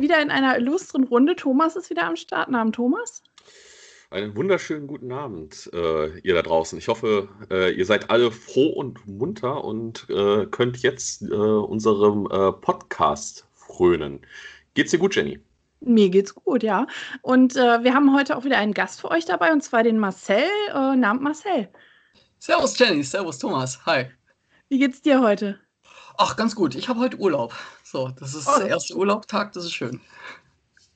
wieder in einer illustren Runde. Thomas ist wieder am Start. Namen Thomas. Einen wunderschönen guten Abend, äh, ihr da draußen. Ich hoffe, äh, ihr seid alle froh und munter und äh, könnt jetzt äh, unserem äh, Podcast frönen. Geht's dir gut, Jenny? Mir geht's gut, ja. Und äh, wir haben heute auch wieder einen Gast für euch dabei, und zwar den Marcel. Äh, Namen Marcel. Servus, Jenny. Servus, Thomas. Hi. Wie geht's dir heute? Ach, ganz gut. Ich habe heute Urlaub. So, das ist oh, der erste Urlaubtag, das ist schön.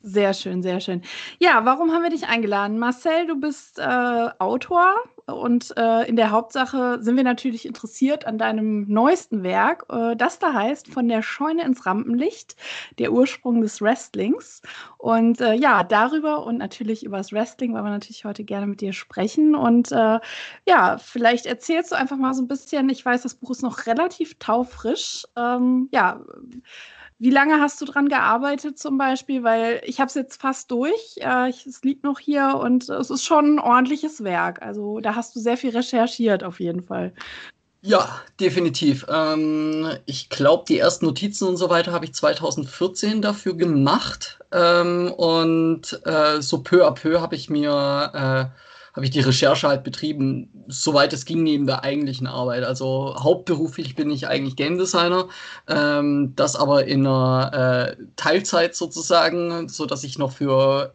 Sehr schön, sehr schön. Ja, warum haben wir dich eingeladen? Marcel, du bist äh, Autor und äh, in der Hauptsache sind wir natürlich interessiert an deinem neuesten Werk. Äh, das da heißt Von der Scheune ins Rampenlicht, der Ursprung des Wrestlings. Und äh, ja, darüber und natürlich über das Wrestling wollen wir natürlich heute gerne mit dir sprechen. Und äh, ja, vielleicht erzählst du einfach mal so ein bisschen, ich weiß, das Buch ist noch relativ taufrisch. Ähm, ja, wie lange hast du dran gearbeitet zum Beispiel? Weil ich habe es jetzt fast durch. Äh, ich, es liegt noch hier und es ist schon ein ordentliches Werk. Also da hast du sehr viel recherchiert auf jeden Fall. Ja, definitiv. Ähm, ich glaube, die ersten Notizen und so weiter habe ich 2014 dafür gemacht. Ähm, und äh, so peu à peu habe ich mir äh, habe ich die Recherche halt betrieben, soweit es ging neben der eigentlichen Arbeit. Also hauptberuflich bin ich eigentlich Game Designer, ähm, das aber in einer äh, Teilzeit sozusagen, so dass ich noch für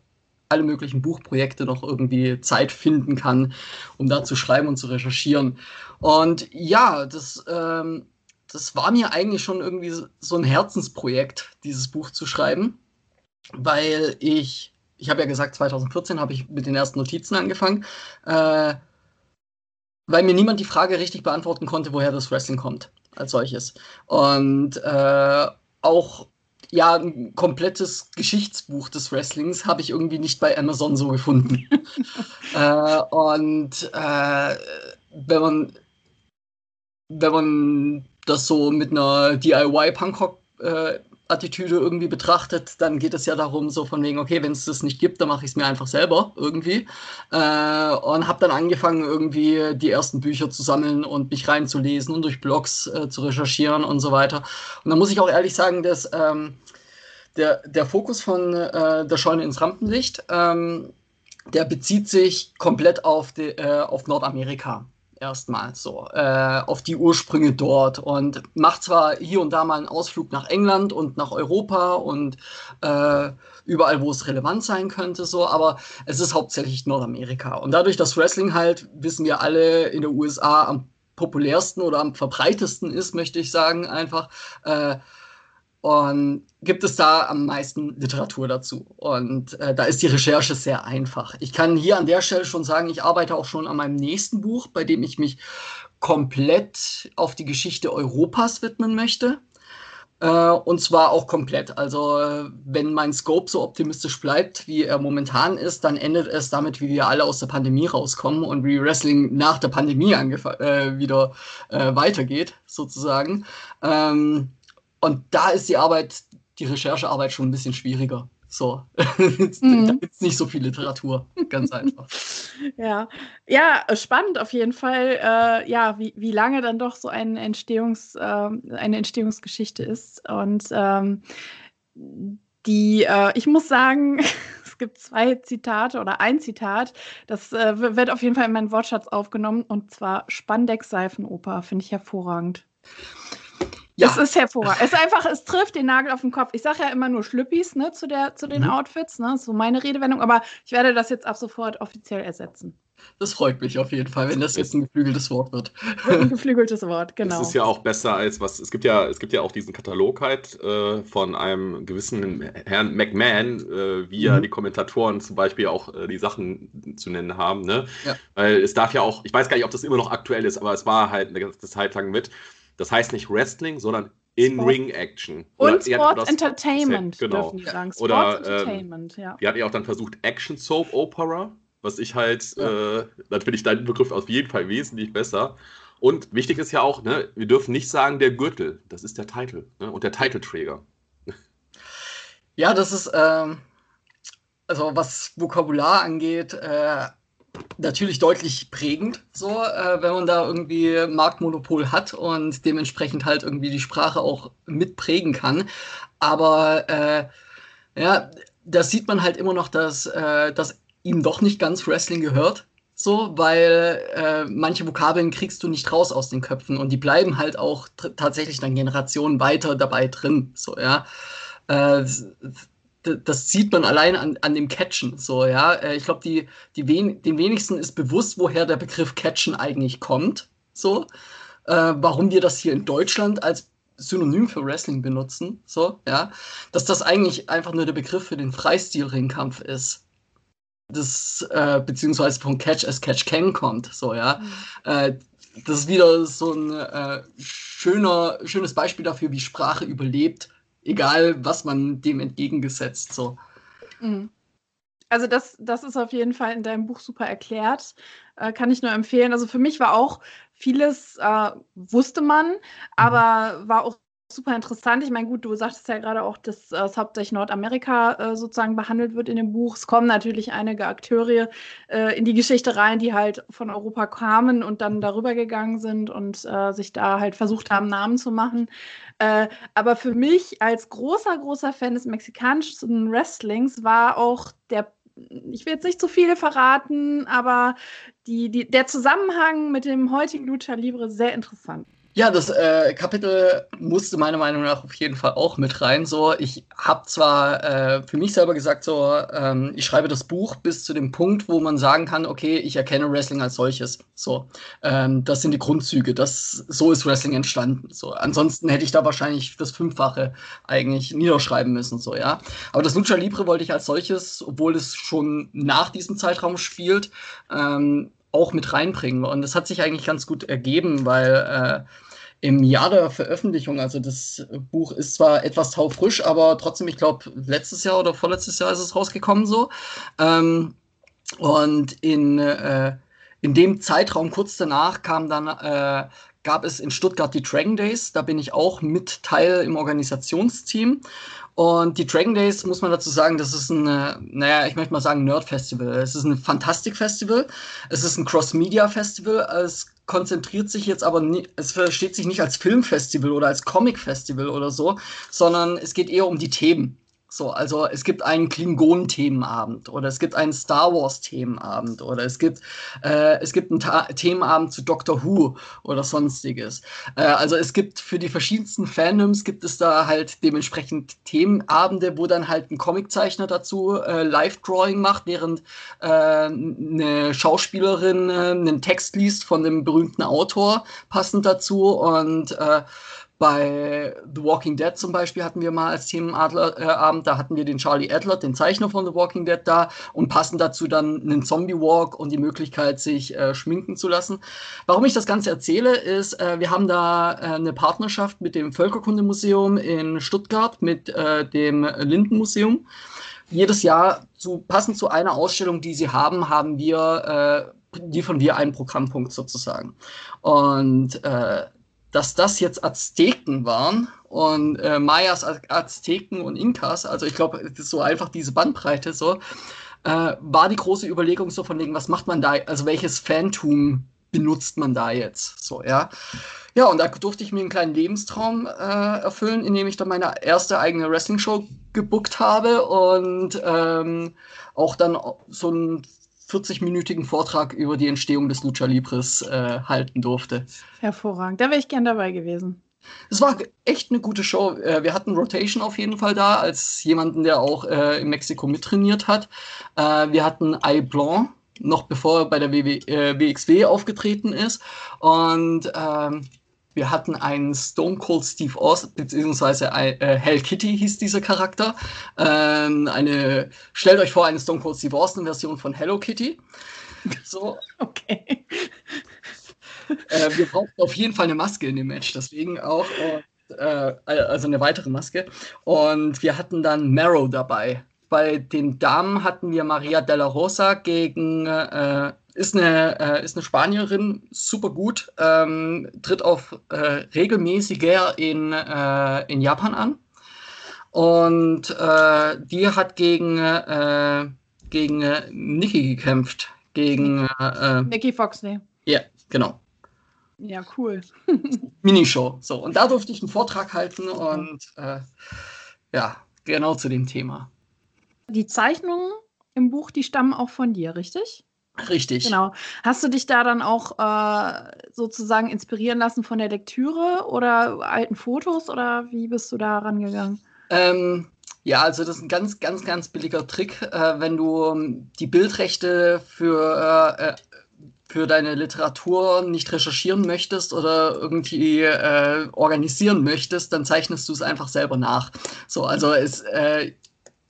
alle möglichen Buchprojekte noch irgendwie Zeit finden kann, um da zu schreiben und zu recherchieren. Und ja, das, ähm, das war mir eigentlich schon irgendwie so ein Herzensprojekt, dieses Buch zu schreiben, weil ich ich habe ja gesagt, 2014 habe ich mit den ersten Notizen angefangen, äh, weil mir niemand die Frage richtig beantworten konnte, woher das Wrestling kommt als solches. Und äh, auch ja, ein komplettes Geschichtsbuch des Wrestlings habe ich irgendwie nicht bei Amazon so gefunden. äh, und äh, wenn man wenn man das so mit einer DIY-Punkrock äh, Attitüde irgendwie betrachtet, dann geht es ja darum, so von wegen, okay, wenn es das nicht gibt, dann mache ich es mir einfach selber irgendwie. Äh, und habe dann angefangen, irgendwie die ersten Bücher zu sammeln und mich reinzulesen und durch Blogs äh, zu recherchieren und so weiter. Und da muss ich auch ehrlich sagen, dass ähm, der, der Fokus von äh, der Scheune ins Rampenlicht, ähm, der bezieht sich komplett auf, die, äh, auf Nordamerika erstmal so äh, auf die Ursprünge dort und macht zwar hier und da mal einen Ausflug nach England und nach Europa und äh, überall, wo es relevant sein könnte, so, aber es ist hauptsächlich Nordamerika. Und dadurch, dass Wrestling halt, wissen wir alle, in den USA am populärsten oder am verbreitesten ist, möchte ich sagen, einfach, äh, und gibt es da am meisten Literatur dazu. Und äh, da ist die Recherche sehr einfach. Ich kann hier an der Stelle schon sagen, ich arbeite auch schon an meinem nächsten Buch, bei dem ich mich komplett auf die Geschichte Europas widmen möchte. Äh, und zwar auch komplett. Also wenn mein Scope so optimistisch bleibt, wie er momentan ist, dann endet es damit, wie wir alle aus der Pandemie rauskommen und wie Wrestling nach der Pandemie äh, wieder äh, weitergeht, sozusagen. Ähm, und da ist die Arbeit, die Recherchearbeit schon ein bisschen schwieriger. So, mhm. da gibt es nicht so viel Literatur, ganz einfach. ja. ja, spannend auf jeden Fall, äh, ja, wie, wie lange dann doch so ein Entstehungs, äh, eine Entstehungsgeschichte ist. Und ähm, die, äh, ich muss sagen, es gibt zwei Zitate oder ein Zitat, das äh, wird auf jeden Fall in meinen Wortschatz aufgenommen, und zwar Spandex-Seifenoper, finde ich hervorragend. Ja. Es ist hervorragend. Es ist einfach, es trifft den Nagel auf den Kopf. Ich sage ja immer nur Schlüppis ne, zu, der, zu den mhm. Outfits, ne, so meine Redewendung, aber ich werde das jetzt ab sofort offiziell ersetzen. Das freut mich auf jeden Fall, wenn das jetzt ein geflügeltes Wort wird. Ein geflügeltes Wort, genau. Das ist ja auch besser als was. Es gibt ja, es gibt ja auch diesen Katalog halt äh, von einem gewissen Herrn McMahon, äh, wie mhm. ja die Kommentatoren zum Beispiel auch äh, die Sachen zu nennen haben. Ne? Ja. Weil es darf ja auch, ich weiß gar nicht, ob das immer noch aktuell ist, aber es war halt eine ganze Zeit lang mit. Das heißt nicht Wrestling, sondern In-Ring-Action. Und Sport Entertainment, genau. dürfen sagen. Sport Oder, Entertainment, ähm, ja. Die hat ja auch dann versucht Action Soap Opera, was ich halt, ja. äh, dann finde ich deinen Begriff auf jeden Fall wesentlich besser. Und wichtig ist ja auch, ne, wir dürfen nicht sagen der Gürtel, das ist der Titel ne, und der Titelträger. Ja, das ist, ähm, also was Vokabular angeht, äh, natürlich deutlich prägend, so, äh, wenn man da irgendwie Marktmonopol hat und dementsprechend halt irgendwie die Sprache auch mitprägen kann. Aber äh, ja, da sieht man halt immer noch, dass, äh, dass ihm doch nicht ganz Wrestling gehört. So, weil äh, manche Vokabeln kriegst du nicht raus aus den Köpfen und die bleiben halt auch tatsächlich dann Generationen weiter dabei drin. So, ja. Äh, das sieht man allein an, an dem Catchen. So, ja. Äh, ich glaube, die, die wen, den wenigsten ist bewusst, woher der Begriff Catchen eigentlich kommt. So. Äh, warum wir das hier in Deutschland als Synonym für Wrestling benutzen. So, ja. Dass das eigentlich einfach nur der Begriff für den Freistil-Ringkampf ist. Das, äh, beziehungsweise von Catch as Catch Can kommt. So, ja. Mhm. Äh, das ist wieder so ein äh, schöner, schönes Beispiel dafür, wie Sprache überlebt egal was man dem entgegengesetzt. So. Mhm. Also das, das ist auf jeden Fall in deinem Buch super erklärt. Äh, kann ich nur empfehlen. Also für mich war auch vieles, äh, wusste man, mhm. aber war auch super interessant. Ich meine, gut, du sagtest ja gerade auch, dass äh, es hauptsächlich Nordamerika äh, sozusagen behandelt wird in dem Buch. Es kommen natürlich einige Akteure äh, in die Geschichte rein, die halt von Europa kamen und dann darüber gegangen sind und äh, sich da halt versucht haben, Namen zu machen. Äh, aber für mich als großer, großer Fan des mexikanischen Wrestlings war auch der ich will jetzt nicht zu viel verraten, aber die, die, der Zusammenhang mit dem heutigen Lucha Libre sehr interessant. Ja, das äh, Kapitel musste meiner Meinung nach auf jeden Fall auch mit rein. So, ich habe zwar äh, für mich selber gesagt, so, ähm, ich schreibe das Buch bis zu dem Punkt, wo man sagen kann, okay, ich erkenne Wrestling als solches. So, ähm, das sind die Grundzüge. Das, so ist Wrestling entstanden. So, ansonsten hätte ich da wahrscheinlich das Fünffache eigentlich niederschreiben müssen. So, ja. Aber das Lucha Libre wollte ich als solches, obwohl es schon nach diesem Zeitraum spielt, ähm, auch mit reinbringen. Und das hat sich eigentlich ganz gut ergeben, weil äh, im Jahr der Veröffentlichung, also das Buch ist zwar etwas taufrisch, aber trotzdem, ich glaube, letztes Jahr oder vorletztes Jahr ist es rausgekommen so. Ähm, und in, äh, in dem Zeitraum kurz danach kam dann, äh, gab es in Stuttgart die Dragon Days. Da bin ich auch mit Teil im Organisationsteam. Und die Dragon Days, muss man dazu sagen, das ist ein, naja, ich möchte mal sagen, Nerd-Festival. Es ist ein Fantastik-Festival. Es ist ein Cross-Media-Festival. Es konzentriert sich jetzt aber, nie, es versteht sich nicht als Filmfestival oder als Comic-Festival oder so, sondern es geht eher um die Themen. So, also es gibt einen Klingonen-Themenabend oder es gibt einen Star Wars-Themenabend oder es gibt, äh, es gibt einen Ta Themenabend zu Doctor Who oder sonstiges. Äh, also es gibt für die verschiedensten Fandoms gibt es da halt dementsprechend Themenabende, wo dann halt ein Comiczeichner dazu äh, Live-Drawing macht, während äh, eine Schauspielerin äh, einen Text liest von dem berühmten Autor passend dazu und äh, bei The Walking Dead zum Beispiel hatten wir mal als Themenabend, äh, da hatten wir den Charlie Adler, den Zeichner von The Walking Dead da und passend dazu dann einen Zombie Walk und die Möglichkeit, sich äh, schminken zu lassen. Warum ich das Ganze erzähle, ist, äh, wir haben da äh, eine Partnerschaft mit dem Völkerkundemuseum in Stuttgart, mit äh, dem Lindenmuseum. Jedes Jahr, zu, passend zu einer Ausstellung, die sie haben, haben wir, äh, liefern wir einen Programmpunkt sozusagen. Und dass das jetzt Azteken waren und äh, Mayas, Azteken und Inkas, also ich glaube, das ist so einfach diese Bandbreite so, äh, war die große Überlegung so von wegen, was macht man da, also welches Phantom benutzt man da jetzt, so, ja. Ja, und da durfte ich mir einen kleinen Lebenstraum äh, erfüllen, indem ich dann meine erste eigene Wrestling-Show gebuckt habe und ähm, auch dann so ein 40-minütigen Vortrag über die Entstehung des Lucha Libres äh, halten durfte. Hervorragend. Da wäre ich gern dabei gewesen. Es war echt eine gute Show. Äh, wir hatten Rotation auf jeden Fall da, als jemanden, der auch äh, in Mexiko mittrainiert hat. Äh, wir hatten Ai Blanc, noch bevor er bei der WW, äh, WXW aufgetreten ist. Und ähm, wir hatten einen Stone Cold Steve Austin, beziehungsweise äh, Hell Kitty hieß dieser Charakter. Ähm, eine, stellt euch vor, eine Stone Cold Steve Austin Version von Hello Kitty. So. Okay. Äh, wir brauchten auf jeden Fall eine Maske in dem Match, deswegen auch, äh, also eine weitere Maske. Und wir hatten dann Marrow dabei. Bei den Damen hatten wir Maria Della Rosa gegen äh, ist eine, äh, ist eine Spanierin, super gut, ähm, tritt auf äh, regelmäßiger in, äh, in Japan an. Und äh, die hat gegen, äh, gegen äh, Nikki gekämpft, gegen äh, Nicky Fox, ne? Ja, genau. Ja, cool. Minishow. So, und da durfte ich einen Vortrag halten und ja, genau zu dem Thema. Die Zeichnungen im Buch, die stammen auch von dir, richtig? Richtig. Genau. Hast du dich da dann auch äh, sozusagen inspirieren lassen von der Lektüre oder alten Fotos oder wie bist du da rangegangen? Ähm, ja, also das ist ein ganz, ganz, ganz billiger Trick, äh, wenn du ähm, die Bildrechte für, äh, äh, für deine Literatur nicht recherchieren möchtest oder irgendwie äh, organisieren möchtest, dann zeichnest du es einfach selber nach. So, also es, äh,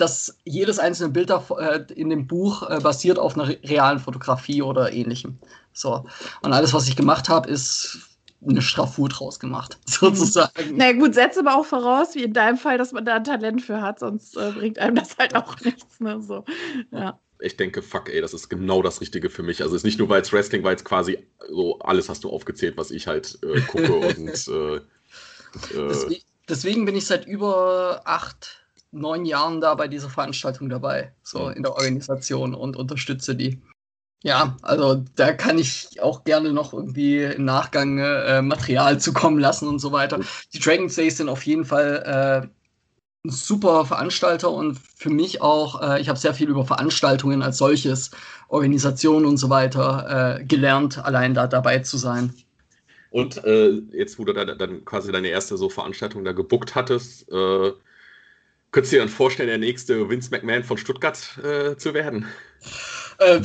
dass jedes einzelne Bild äh, in dem Buch äh, basiert auf einer realen Fotografie oder ähnlichem. So. Und alles, was ich gemacht habe, ist eine Strafur draus gemacht, sozusagen. Na gut, setze aber auch voraus, wie in deinem Fall, dass man da ein Talent für hat, sonst äh, bringt einem das halt auch nichts. Ne? So. Ja. Ich denke, fuck, ey, das ist genau das Richtige für mich. Also es ist nicht nur, weil es Wrestling, weil es quasi so alles hast du aufgezählt, was ich halt äh, gucke und äh, äh, deswegen, deswegen bin ich seit über acht neun Jahren da bei dieser Veranstaltung dabei, so in der Organisation und unterstütze die. Ja, also da kann ich auch gerne noch irgendwie im Nachgang äh, Material zukommen lassen und so weiter. Die Dragon Days sind auf jeden Fall äh, ein super Veranstalter und für mich auch, äh, ich habe sehr viel über Veranstaltungen als solches, Organisationen und so weiter äh, gelernt, allein da dabei zu sein. Und äh, jetzt, wo du dann, dann, quasi deine erste so Veranstaltung da gebuckt hattest, äh, Könntest du dir dann vorstellen, der nächste Vince McMahon von Stuttgart äh, zu werden? Äh,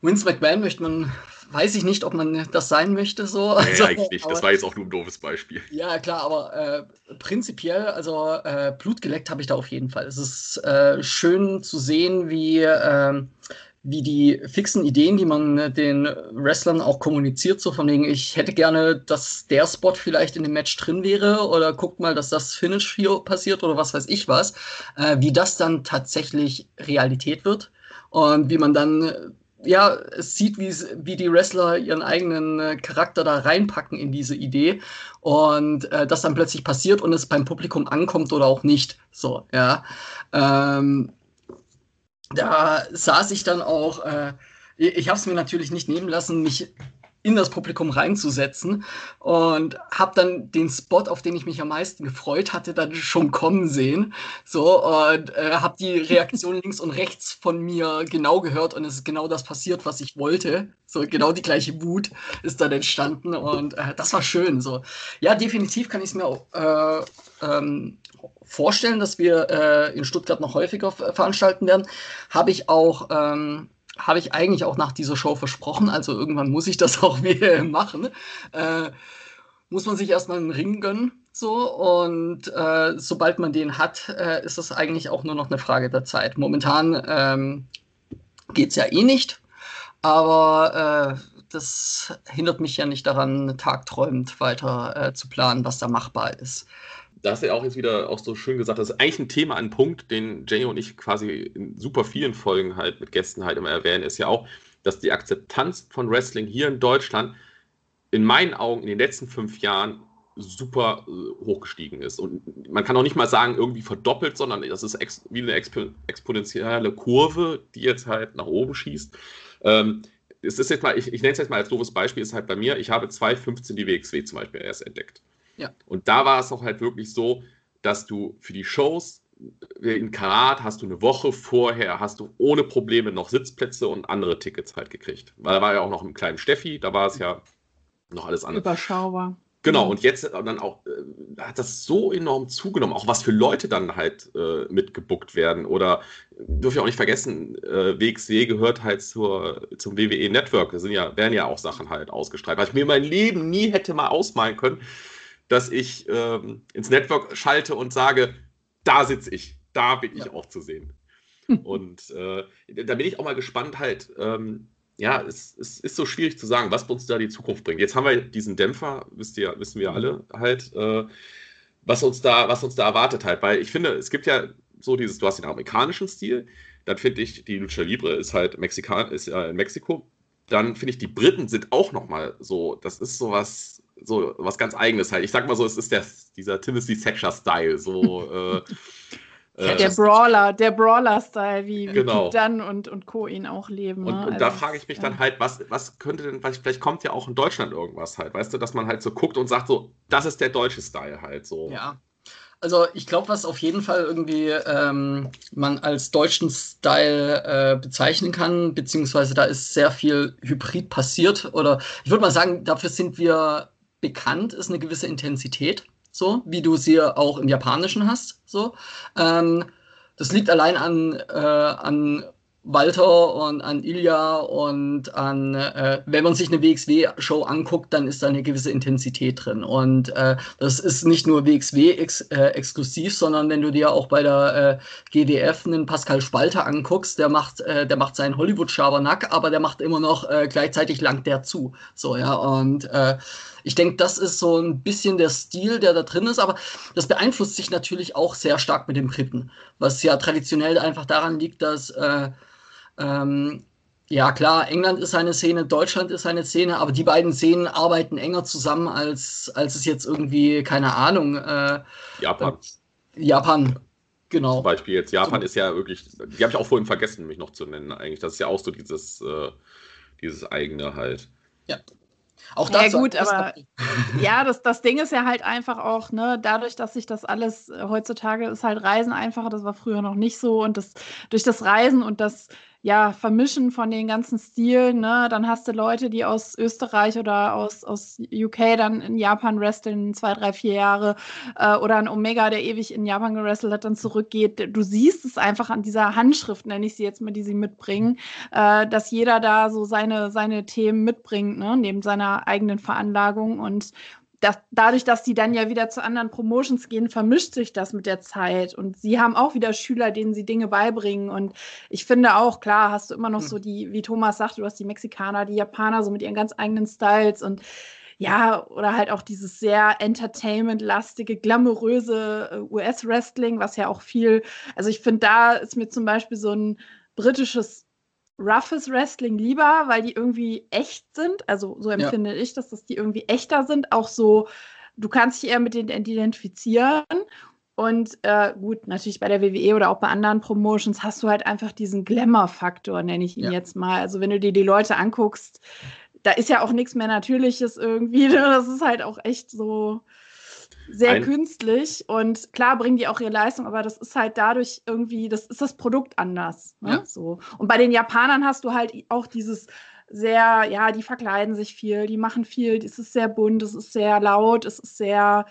Vince McMahon möchte man, weiß ich nicht, ob man das sein möchte. So. Nee, also, eigentlich nicht. Aber, das war jetzt auch nur ein doofes Beispiel. Ja, klar, aber äh, prinzipiell, also äh, Blut geleckt habe ich da auf jeden Fall. Es ist äh, schön zu sehen, wie ähm, wie die fixen Ideen, die man äh, den Wrestlern auch kommuniziert, so von wegen, ich hätte gerne, dass der Spot vielleicht in dem Match drin wäre oder guckt mal, dass das Finish hier passiert oder was weiß ich was, äh, wie das dann tatsächlich Realität wird und wie man dann äh, ja, sieht, wie, wie die Wrestler ihren eigenen äh, Charakter da reinpacken in diese Idee und äh, das dann plötzlich passiert und es beim Publikum ankommt oder auch nicht. So, ja. Ähm, da saß ich dann auch, äh, ich habe es mir natürlich nicht nehmen lassen, mich in das Publikum reinzusetzen und habe dann den Spot, auf den ich mich am meisten gefreut hatte, dann schon kommen sehen. So und äh, habe die Reaktion links und rechts von mir genau gehört und es ist genau das passiert, was ich wollte. So genau die gleiche Wut ist dann entstanden und äh, das war schön. So ja, definitiv kann ich es mir auch, äh, ähm, vorstellen, dass wir äh, in Stuttgart noch häufiger veranstalten werden. Habe ich auch, ähm, habe ich eigentlich auch nach dieser Show versprochen. Also irgendwann muss ich das auch wieder machen. Äh, muss man sich erstmal einen Ring gönnen. So, und äh, sobald man den hat, äh, ist das eigentlich auch nur noch eine Frage der Zeit. Momentan ähm, geht es ja eh nicht, aber äh, das hindert mich ja nicht daran, tagträumend weiter äh, zu planen, was da machbar ist da hast du ja auch jetzt wieder auch so schön gesagt, das ist eigentlich ein Thema, ein Punkt, den Jay und ich quasi in super vielen Folgen halt mit Gästen halt immer erwähnen, ist ja auch, dass die Akzeptanz von Wrestling hier in Deutschland in meinen Augen in den letzten fünf Jahren super äh, hochgestiegen ist. Und man kann auch nicht mal sagen, irgendwie verdoppelt, sondern das ist wie eine expo exponentielle Kurve, die jetzt halt nach oben schießt. Ähm, es ist jetzt mal, ich, ich nenne es jetzt mal als doofes Beispiel, ist halt bei mir, ich habe 2015 die WXW zum Beispiel erst entdeckt. Ja. Und da war es auch halt wirklich so, dass du für die Shows äh, in Karat hast du eine Woche vorher, hast du ohne Probleme noch Sitzplätze und andere Tickets halt gekriegt. Weil da war ja auch noch ein kleinen Steffi, da war es ja noch alles anders. Überschaubar. Genau, und jetzt dann auch, äh, hat das so enorm zugenommen, auch was für Leute dann halt äh, mitgebuckt werden. Oder dürfen ich auch nicht vergessen, äh, WXW gehört halt zur, zum WWE Network. Da sind ja, werden ja auch Sachen halt ausgestrahlt, weil ich mir mein Leben nie hätte mal ausmalen können, dass ich ähm, ins Network schalte und sage, da sitze ich, da bin ich ja. auch zu sehen. und äh, da bin ich auch mal gespannt halt. Ähm, ja, es, es, ist so schwierig zu sagen, was uns da die Zukunft bringt. Jetzt haben wir diesen Dämpfer, wisst ihr, wissen wir alle halt, äh, was uns da, was uns da erwartet halt. Weil ich finde, es gibt ja so dieses, du hast den amerikanischen Stil, dann finde ich, die Lucha Libre ist halt Mexikan, ist ja in Mexiko. Dann finde ich, die Briten sind auch nochmal so, das ist sowas, so was ganz Eigenes halt. Ich sag mal so, es ist der, dieser Timothy Thatcher-Style, so, äh, Äh, der Brawler, der Brawler-Style, wie, wie genau. Dunn und, und Co. ihn auch leben. Und, ne? und also, da frage ich mich ja. dann halt, was, was könnte denn, vielleicht kommt ja auch in Deutschland irgendwas halt, weißt du, dass man halt so guckt und sagt so, das ist der deutsche Style halt so. Ja. Also ich glaube, was auf jeden Fall irgendwie ähm, man als deutschen Style äh, bezeichnen kann, beziehungsweise da ist sehr viel Hybrid passiert oder ich würde mal sagen, dafür sind wir bekannt, ist eine gewisse Intensität so wie du sie auch im Japanischen hast. So. Ähm, das liegt allein an, äh, an Walter und an Ilya und an, äh, wenn man sich eine WXW-Show anguckt, dann ist da eine gewisse Intensität drin. Und äh, das ist nicht nur WXW-exklusiv, ex, äh, sondern wenn du dir auch bei der äh, GWF einen Pascal Spalter anguckst, der macht, äh, der macht seinen Hollywood-Schabernack, aber der macht immer noch äh, gleichzeitig lang der zu. So, ja, und ich denke, das ist so ein bisschen der Stil, der da drin ist, aber das beeinflusst sich natürlich auch sehr stark mit dem Briten, was ja traditionell einfach daran liegt, dass äh, ähm, ja klar, England ist eine Szene, Deutschland ist eine Szene, aber die beiden Szenen arbeiten enger zusammen, als, als es jetzt irgendwie, keine Ahnung, äh, Japan. Äh, Japan. Genau. Zum Beispiel jetzt Japan so. ist ja wirklich, die habe ich auch vorhin vergessen, mich noch zu nennen eigentlich. Das ist ja auch so dieses, äh, dieses eigene halt. Ja, auch dazu ja, gut, aber ja, das, das Ding ist ja halt einfach auch, ne, dadurch, dass sich das alles äh, heutzutage ist halt Reisen einfacher, das war früher noch nicht so und das durch das Reisen und das ja, Vermischen von den ganzen Stilen, ne? Dann hast du Leute, die aus Österreich oder aus, aus UK dann in Japan wresteln, zwei, drei, vier Jahre, äh, oder ein Omega, der ewig in Japan gewrestelt hat, dann zurückgeht. Du siehst es einfach an dieser Handschrift, nenne ich sie jetzt mal, die sie mitbringen, äh, dass jeder da so seine, seine Themen mitbringt, ne? neben seiner eigenen Veranlagung und das, dadurch, dass die dann ja wieder zu anderen Promotions gehen, vermischt sich das mit der Zeit. Und sie haben auch wieder Schüler, denen sie Dinge beibringen. Und ich finde auch, klar, hast du immer noch hm. so die, wie Thomas sagt, du hast die Mexikaner, die Japaner, so mit ihren ganz eigenen Styles und ja, oder halt auch dieses sehr entertainment-lastige, glamouröse äh, US-Wrestling, was ja auch viel, also ich finde, da ist mir zum Beispiel so ein britisches roughes Wrestling lieber, weil die irgendwie echt sind. Also so empfinde ja. ich, dass das die irgendwie echter sind. Auch so, du kannst dich eher mit denen identifizieren. Und äh, gut, natürlich bei der WWE oder auch bei anderen Promotions hast du halt einfach diesen Glamour-Faktor, nenne ich ihn ja. jetzt mal. Also wenn du dir die Leute anguckst, da ist ja auch nichts mehr Natürliches irgendwie. Ne? Das ist halt auch echt so, sehr Ein künstlich und klar bringen die auch ihre Leistung, aber das ist halt dadurch irgendwie, das ist das Produkt anders. Ne? Ja. So. Und bei den Japanern hast du halt auch dieses sehr, ja, die verkleiden sich viel, die machen viel, es ist sehr bunt, es ist sehr laut, es ist sehr,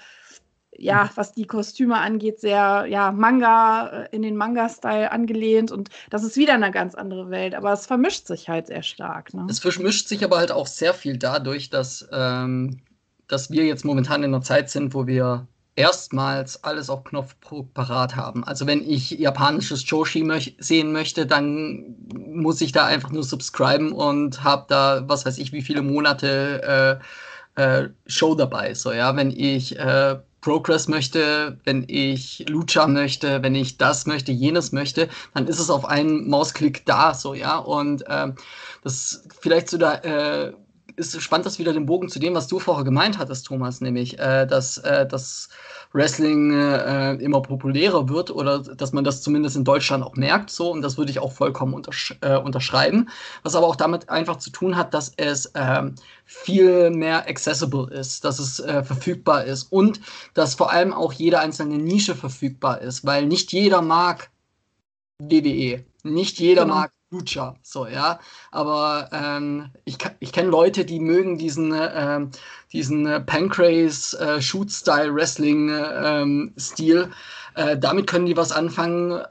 ja, was die Kostüme angeht, sehr, ja, Manga, äh, in den Manga-Style angelehnt und das ist wieder eine ganz andere Welt, aber es vermischt sich halt sehr stark. Ne? Es vermischt sich aber halt auch sehr viel dadurch, dass ähm, dass wir jetzt momentan in einer Zeit sind, wo wir erstmals alles auf Knopfdruck parat haben. Also wenn ich japanisches Joshi möch sehen möchte, dann muss ich da einfach nur subscriben und habe da, was weiß ich, wie viele Monate äh, äh, Show dabei. So, ja, wenn ich äh, Progress möchte, wenn ich Lucha möchte, wenn ich das möchte, jenes möchte, dann ist es auf einen Mausklick da, so, ja. Und äh, das vielleicht so da äh, ist spannend, das wieder den Bogen zu dem, was du vorher gemeint hattest, Thomas, nämlich, äh, dass äh, das Wrestling äh, immer populärer wird oder dass man das zumindest in Deutschland auch merkt, so und das würde ich auch vollkommen untersch äh, unterschreiben. Was aber auch damit einfach zu tun hat, dass es ähm, viel mehr accessible ist, dass es äh, verfügbar ist und dass vor allem auch jede einzelne Nische verfügbar ist, weil nicht jeder mag WWE, nicht jeder genau. mag Lucha, so, ja. Aber ähm, ich, ich kenne Leute, die mögen diesen, äh, diesen äh, Pancrase äh. Ähm, äh, damit können die was anfangen,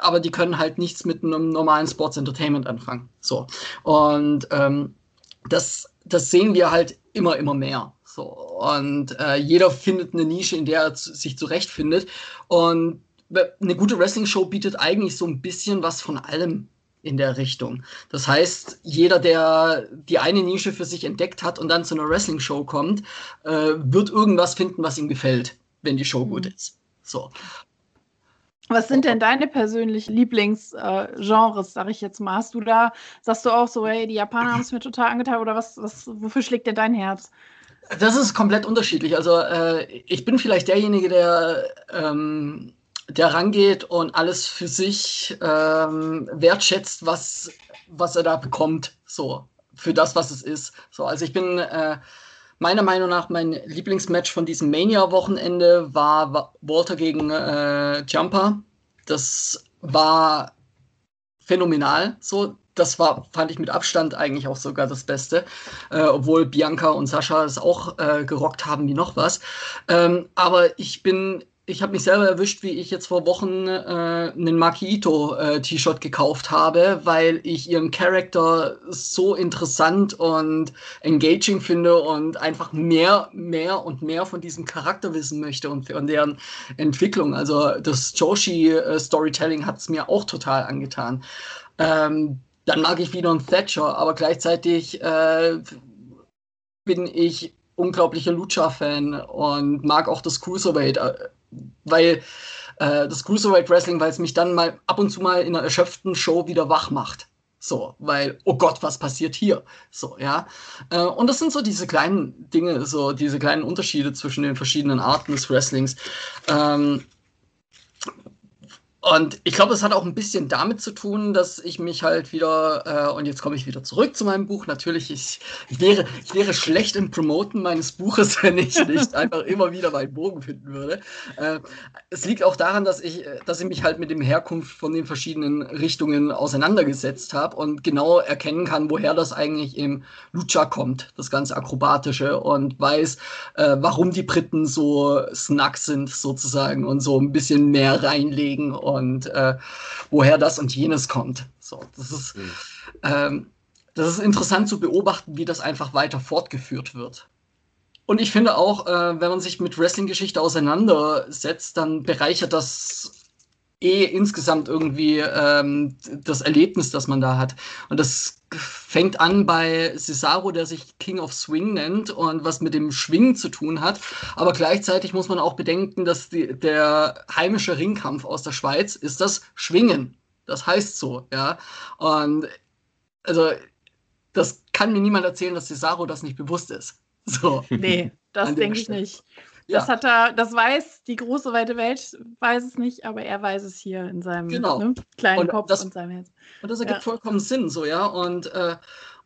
aber die können halt nichts mit einem normalen Sports Entertainment anfangen. So. Und ähm, das, das sehen wir halt immer, immer mehr. So. Und äh, jeder findet eine Nische, in der er sich zurechtfindet. Und eine gute Wrestling-Show bietet eigentlich so ein bisschen was von allem in der Richtung. Das heißt, jeder, der die eine Nische für sich entdeckt hat und dann zu einer Wrestling-Show kommt, äh, wird irgendwas finden, was ihm gefällt, wenn die Show mhm. gut ist. So. Was sind denn deine persönlichen Lieblingsgenres, äh, sag ich jetzt mal? Hast du da, sagst du auch so, hey, die Japaner haben es mir total angetan oder was, was, wofür schlägt denn dein Herz? Das ist komplett unterschiedlich. Also äh, ich bin vielleicht derjenige, der ähm, der rangeht und alles für sich ähm, wertschätzt, was, was er da bekommt, so, für das, was es ist. So, also ich bin äh, meiner Meinung nach mein Lieblingsmatch von diesem Mania-Wochenende war Walter gegen äh, Jumper. Das war phänomenal. So, das war, fand ich mit Abstand eigentlich auch sogar das Beste, äh, obwohl Bianca und Sascha es auch äh, gerockt haben wie noch was. Ähm, aber ich bin ich habe mich selber erwischt, wie ich jetzt vor Wochen äh, einen Makito-T-Shirt äh, gekauft habe, weil ich ihren Charakter so interessant und engaging finde und einfach mehr, mehr und mehr von diesem Charakter wissen möchte und von deren Entwicklung. Also das Joshi-Storytelling äh, hat es mir auch total angetan. Ähm, dann mag ich wieder einen Thatcher, aber gleichzeitig äh, bin ich unglaublicher Lucha-Fan und mag auch das Cruiserweight weil äh, das Cruiserweight Wrestling, weil es mich dann mal ab und zu mal in einer erschöpften Show wieder wach macht. So, weil, oh Gott, was passiert hier? So, ja. Äh, und das sind so diese kleinen Dinge, so diese kleinen Unterschiede zwischen den verschiedenen Arten des Wrestlings. Ähm, und ich glaube, es hat auch ein bisschen damit zu tun, dass ich mich halt wieder, äh, und jetzt komme ich wieder zurück zu meinem Buch. Natürlich, ich, ich, wäre, ich wäre schlecht im Promoten meines Buches, wenn ich nicht einfach immer wieder meinen Bogen finden würde. Äh, es liegt auch daran, dass ich, dass ich mich halt mit dem Herkunft von den verschiedenen Richtungen auseinandergesetzt habe und genau erkennen kann, woher das eigentlich im Lucha kommt, das ganze Akrobatische, und weiß, äh, warum die Briten so snack sind sozusagen und so ein bisschen mehr reinlegen. Und und äh, woher das und jenes kommt. So, das ist, mhm. ähm, das ist interessant zu beobachten, wie das einfach weiter fortgeführt wird. Und ich finde auch, äh, wenn man sich mit Wrestling-Geschichte auseinandersetzt, dann bereichert das eh insgesamt irgendwie ähm, das Erlebnis, das man da hat. Und das fängt an bei Cesaro, der sich King of Swing nennt und was mit dem Schwingen zu tun hat. Aber gleichzeitig muss man auch bedenken, dass die, der heimische Ringkampf aus der Schweiz ist das Schwingen. Das heißt so, ja. Und also, das kann mir niemand erzählen, dass Cesaro das nicht bewusst ist. So. Nee, das denke ich nicht. Das ja. hat er, das weiß die große weite Welt, weiß es nicht, aber er weiß es hier in seinem genau. ne, kleinen und Kopf das, und seinem Herz. Und das ergibt ja. vollkommen Sinn, so, ja. Und, äh,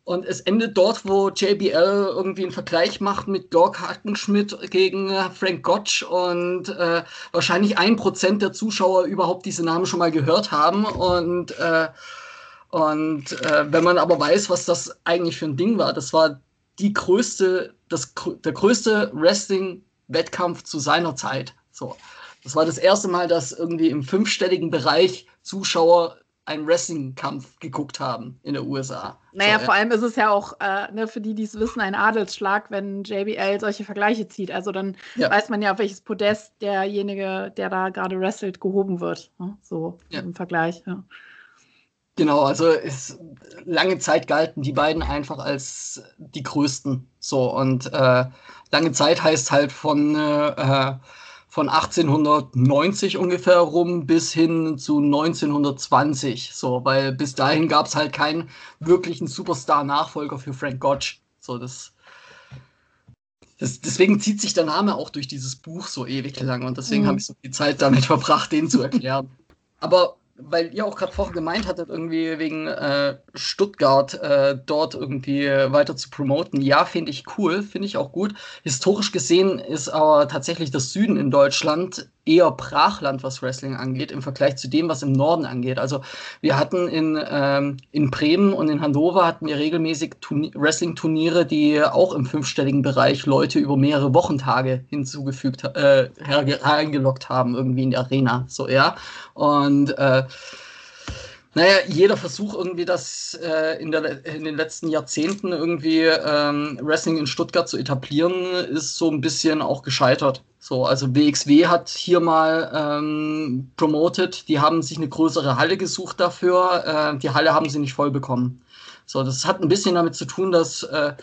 und es endet dort, wo JBL irgendwie einen Vergleich macht mit Dork Hackenschmidt gegen äh, Frank Gotch und äh, wahrscheinlich ein Prozent der Zuschauer überhaupt diese Namen schon mal gehört haben. Und, äh, und äh, wenn man aber weiß, was das eigentlich für ein Ding war, das war die größte, das, der größte Wrestling- Wettkampf zu seiner Zeit. So. Das war das erste Mal, dass irgendwie im fünfstelligen Bereich Zuschauer einen Wrestling-Kampf geguckt haben in den USA. Naja, so, vor allem ist es ja auch, äh, ne, für die, die es wissen, ein Adelsschlag, wenn JBL solche Vergleiche zieht. Also dann ja. weiß man ja, auf welches Podest derjenige, der da gerade wrestelt, gehoben wird. Ne? So ja. im Vergleich. Ja. Genau, also ist, lange Zeit galten die beiden einfach als die größten. So und äh, lange Zeit heißt halt von, äh, von 1890 ungefähr rum bis hin zu 1920. So, weil bis dahin gab es halt keinen wirklichen Superstar-Nachfolger für Frank Gotch. So, das, das, deswegen zieht sich der Name auch durch dieses Buch so ewig lang und deswegen mhm. habe ich so viel Zeit damit verbracht, den zu erklären. Aber weil ihr auch gerade vorher gemeint hattet, irgendwie wegen äh, Stuttgart äh, dort irgendwie weiter zu promoten. Ja, finde ich cool, finde ich auch gut. Historisch gesehen ist aber tatsächlich das Süden in Deutschland eher Brachland, was Wrestling angeht, im Vergleich zu dem, was im Norden angeht. Also wir hatten in, ähm, in Bremen und in Hannover hatten wir regelmäßig Wrestling-Turniere, die auch im fünfstelligen Bereich Leute über mehrere Wochentage hinzugefügt, äh, hergelockt haben, irgendwie in die Arena. So, ja. Und äh, naja, jeder Versuch irgendwie das äh, in, der, in den letzten Jahrzehnten irgendwie ähm, Wrestling in Stuttgart zu etablieren, ist so ein bisschen auch gescheitert. So, also WXW hat hier mal ähm, promoted, die haben sich eine größere Halle gesucht dafür, äh, die Halle haben sie nicht voll bekommen. So, das hat ein bisschen damit zu tun, dass äh,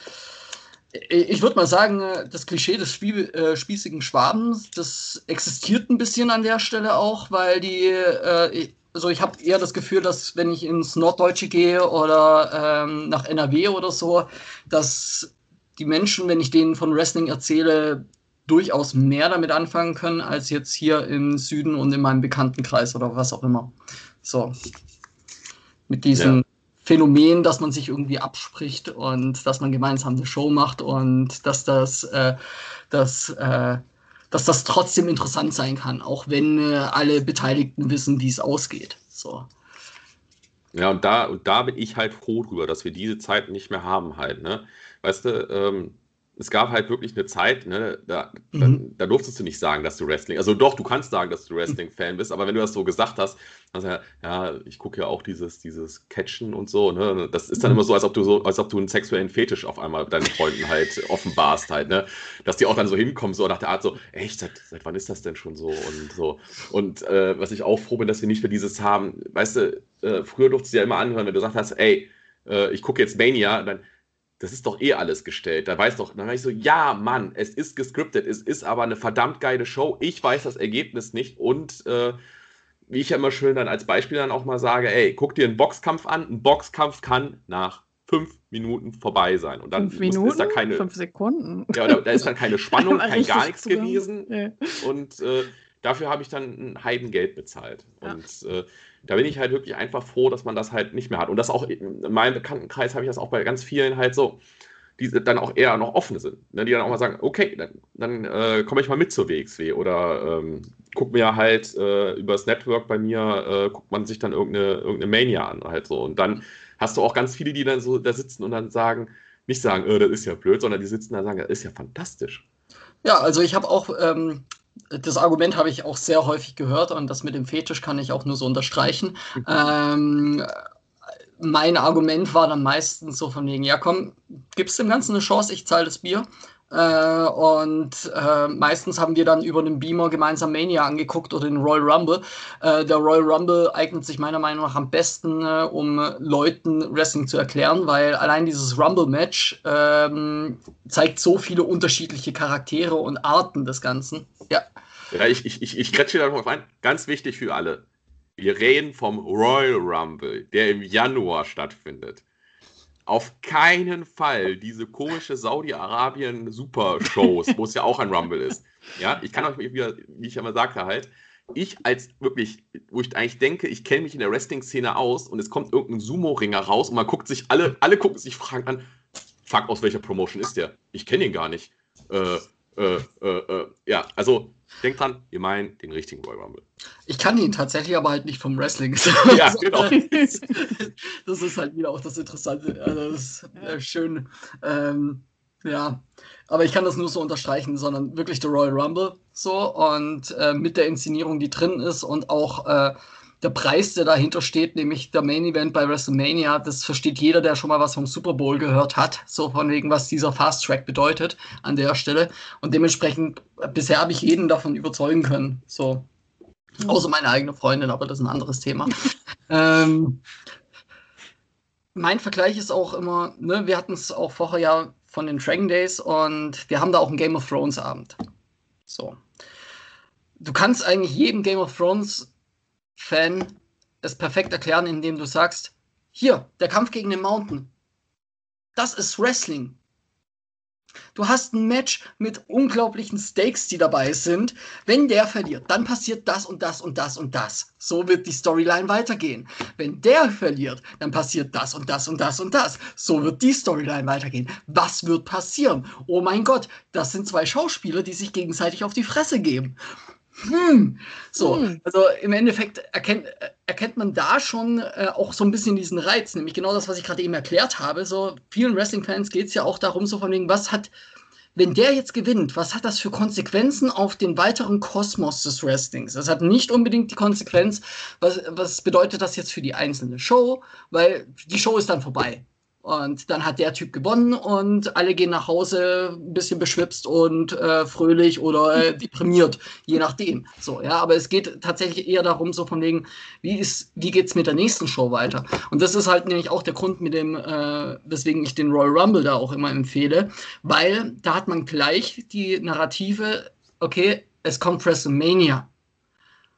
ich würde mal sagen, das Klischee des Spiel, äh, spießigen Schwabens, das existiert ein bisschen an der Stelle auch, weil die, äh, also ich habe eher das Gefühl, dass wenn ich ins Norddeutsche gehe oder ähm, nach NRW oder so, dass die Menschen, wenn ich denen von Wrestling erzähle, durchaus mehr damit anfangen können, als jetzt hier im Süden und in meinem Bekanntenkreis oder was auch immer. So. Mit diesem ja. Phänomen, dass man sich irgendwie abspricht und dass man gemeinsam eine Show macht und dass das, äh, dass, äh, dass das trotzdem interessant sein kann, auch wenn äh, alle Beteiligten wissen, wie es ausgeht. So. Ja, und da, und da bin ich halt froh drüber, dass wir diese Zeit nicht mehr haben halt, ne? Weißt du, ähm, es gab halt wirklich eine Zeit, ne, da, mhm. da, da, durftest du nicht sagen, dass du Wrestling, also doch, du kannst sagen, dass du Wrestling-Fan bist, aber wenn du das so gesagt hast, also ja, ja, ich gucke ja auch dieses, dieses Catchen und so, ne, das ist dann mhm. immer so, als ob du so, als ob du einen sexuellen Fetisch auf einmal deinen Freunden halt offenbarst halt, ne, dass die auch dann so hinkommen, so nach der Art so, echt, seit, seit wann ist das denn schon so und so und äh, was ich auch froh bin, dass wir nicht mehr dieses haben, weißt du, äh, früher durftest du ja immer anhören, wenn du gesagt hast, ey, äh, ich gucke jetzt Mania, dann das ist doch eh alles gestellt. Da weiß doch, dann war ich so, ja, Mann, es ist gescriptet, es ist aber eine verdammt geile Show. Ich weiß das Ergebnis nicht und äh, wie ich ja immer schön dann als Beispiel dann auch mal sage, ey, guck dir einen Boxkampf an. Ein Boxkampf kann nach fünf Minuten vorbei sein. Und dann fünf Minuten? ist da keine. Fünf Sekunden. Ja, da, da ist dann keine Spannung, kein gar nichts gewesen. Ja. Und äh, dafür habe ich dann ein Heidengeld bezahlt. Ja. Und äh, da bin ich halt wirklich einfach froh, dass man das halt nicht mehr hat. Und das auch in meinem Bekanntenkreis habe ich das auch bei ganz vielen halt so, die dann auch eher noch offen sind. Ne? Die dann auch mal sagen, okay, dann, dann äh, komme ich mal mit zur WXW oder ähm, guck mir halt äh, übers Network bei mir, äh, guckt man sich dann irgendeine, irgendeine Mania an halt so. Und dann hast du auch ganz viele, die dann so da sitzen und dann sagen, nicht sagen, äh, das ist ja blöd, sondern die sitzen da und sagen, das ist ja fantastisch. Ja, also ich habe auch ähm, das Argument habe ich auch sehr häufig gehört und das mit dem Fetisch kann ich auch nur so unterstreichen. Mhm. Ähm, mein Argument war dann meistens so von wegen, ja komm, gibst dem Ganzen eine Chance, ich zahle das Bier. Äh, und äh, meistens haben wir dann über den Beamer gemeinsam Mania angeguckt oder den Royal Rumble. Äh, der Royal Rumble eignet sich meiner Meinung nach am besten, äh, um Leuten Wrestling zu erklären, weil allein dieses Rumble-Match ähm, zeigt so viele unterschiedliche Charaktere und Arten des Ganzen. Ja. Ja, ich, ich, ich, ich kretsche da noch ein. Ganz wichtig für alle. Wir reden vom Royal Rumble, der im Januar stattfindet auf keinen Fall diese komische Saudi-Arabien-Super-Shows, wo es ja auch ein Rumble ist. Ja, ich kann euch wieder, wie ich immer sagte, halt, ich als wirklich, wo ich eigentlich denke, ich kenne mich in der Wrestling-Szene aus und es kommt irgendein Sumo-Ringer raus und man guckt sich alle, alle gucken sich Fragen an, fuck, aus welcher Promotion ist der? Ich kenne ihn gar nicht. Äh, äh, äh, äh ja, also Denkt dran, ihr meint den richtigen Royal Rumble. Ich kann ihn tatsächlich, aber halt nicht vom Wrestling. Ja, genau. das ist halt wieder auch das Interessante. Also das ist äh, schön. Ähm, ja, aber ich kann das nur so unterstreichen, sondern wirklich der Royal Rumble so und äh, mit der Inszenierung, die drin ist und auch äh, der Preis, der dahinter steht, nämlich der Main Event bei WrestleMania, das versteht jeder, der schon mal was vom Super Bowl gehört hat, so von wegen, was dieser Fast Track bedeutet an der Stelle. Und dementsprechend, bisher habe ich jeden davon überzeugen können. So. Außer meine eigene Freundin, aber das ist ein anderes Thema. ähm, mein Vergleich ist auch immer, ne, wir hatten es auch vorher ja von den Dragon Days und wir haben da auch einen Game of Thrones Abend. So. Du kannst eigentlich jedem Game of Thrones Fan es perfekt erklären, indem du sagst, hier, der Kampf gegen den Mountain. Das ist Wrestling. Du hast ein Match mit unglaublichen Stakes, die dabei sind. Wenn der verliert, dann passiert das und das und das und das. So wird die Storyline weitergehen. Wenn der verliert, dann passiert das und das und das und das. So wird die Storyline weitergehen. Was wird passieren? Oh mein Gott, das sind zwei Schauspieler, die sich gegenseitig auf die Fresse geben hm, so, hm. also im Endeffekt erkennt, erkennt man da schon äh, auch so ein bisschen diesen Reiz, nämlich genau das, was ich gerade eben erklärt habe. So, vielen Wrestling-Fans geht es ja auch darum, so von wegen, was hat, wenn der jetzt gewinnt, was hat das für Konsequenzen auf den weiteren Kosmos des Wrestlings? Das hat nicht unbedingt die Konsequenz, was, was bedeutet das jetzt für die einzelne Show, weil die Show ist dann vorbei. Und dann hat der Typ gewonnen und alle gehen nach Hause ein bisschen beschwipst und äh, fröhlich oder äh, deprimiert, je nachdem. So, ja, aber es geht tatsächlich eher darum, so von wegen, wie ist, wie geht's mit der nächsten Show weiter? Und das ist halt nämlich auch der Grund, mit dem, äh, weswegen ich den Royal Rumble da auch immer empfehle, weil da hat man gleich die Narrative, okay, es kommt WrestleMania.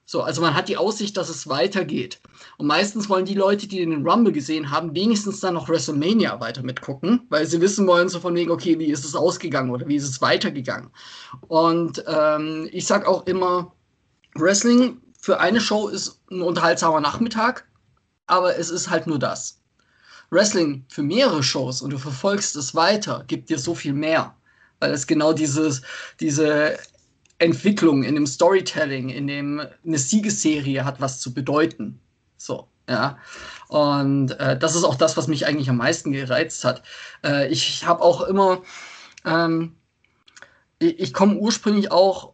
So, also man hat die Aussicht, dass es weitergeht. Und meistens wollen die Leute, die den Rumble gesehen haben, wenigstens dann noch WrestleMania weiter mitgucken, weil sie wissen wollen, so von wegen, okay, wie ist es ausgegangen oder wie ist es weitergegangen. Und ähm, ich sag auch immer, Wrestling für eine Show ist ein unterhaltsamer Nachmittag, aber es ist halt nur das. Wrestling für mehrere Shows und du verfolgst es weiter, gibt dir so viel mehr. Weil es genau dieses, diese Entwicklung, in dem Storytelling, in dem eine Siegesserie hat was zu bedeuten. So, ja. Und äh, das ist auch das, was mich eigentlich am meisten gereizt hat. Äh, ich habe auch immer, ähm, ich, ich komme ursprünglich auch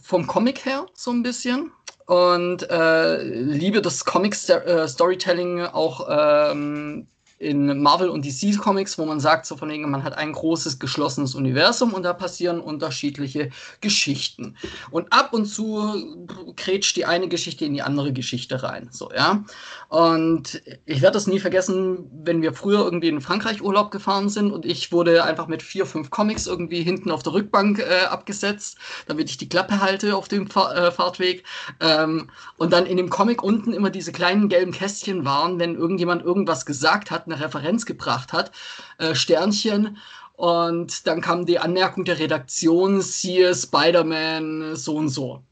vom Comic her so ein bisschen und äh, liebe das Comic-Storytelling äh, auch ähm, in Marvel und DC Comics, wo man sagt, so von wegen, man hat ein großes geschlossenes Universum und da passieren unterschiedliche Geschichten. Und ab und zu krätscht die eine Geschichte in die andere Geschichte rein. So, ja. Und ich werde das nie vergessen, wenn wir früher irgendwie in Frankreich Urlaub gefahren sind und ich wurde einfach mit vier, fünf Comics irgendwie hinten auf der Rückbank äh, abgesetzt, damit ich die Klappe halte auf dem Fahr äh, Fahrtweg. Ähm, und dann in dem Comic unten immer diese kleinen gelben Kästchen waren, wenn irgendjemand irgendwas gesagt hat, eine Referenz gebracht hat, äh, Sternchen. Und dann kam die Anmerkung der Redaktion, siehe Spider-Man so und so.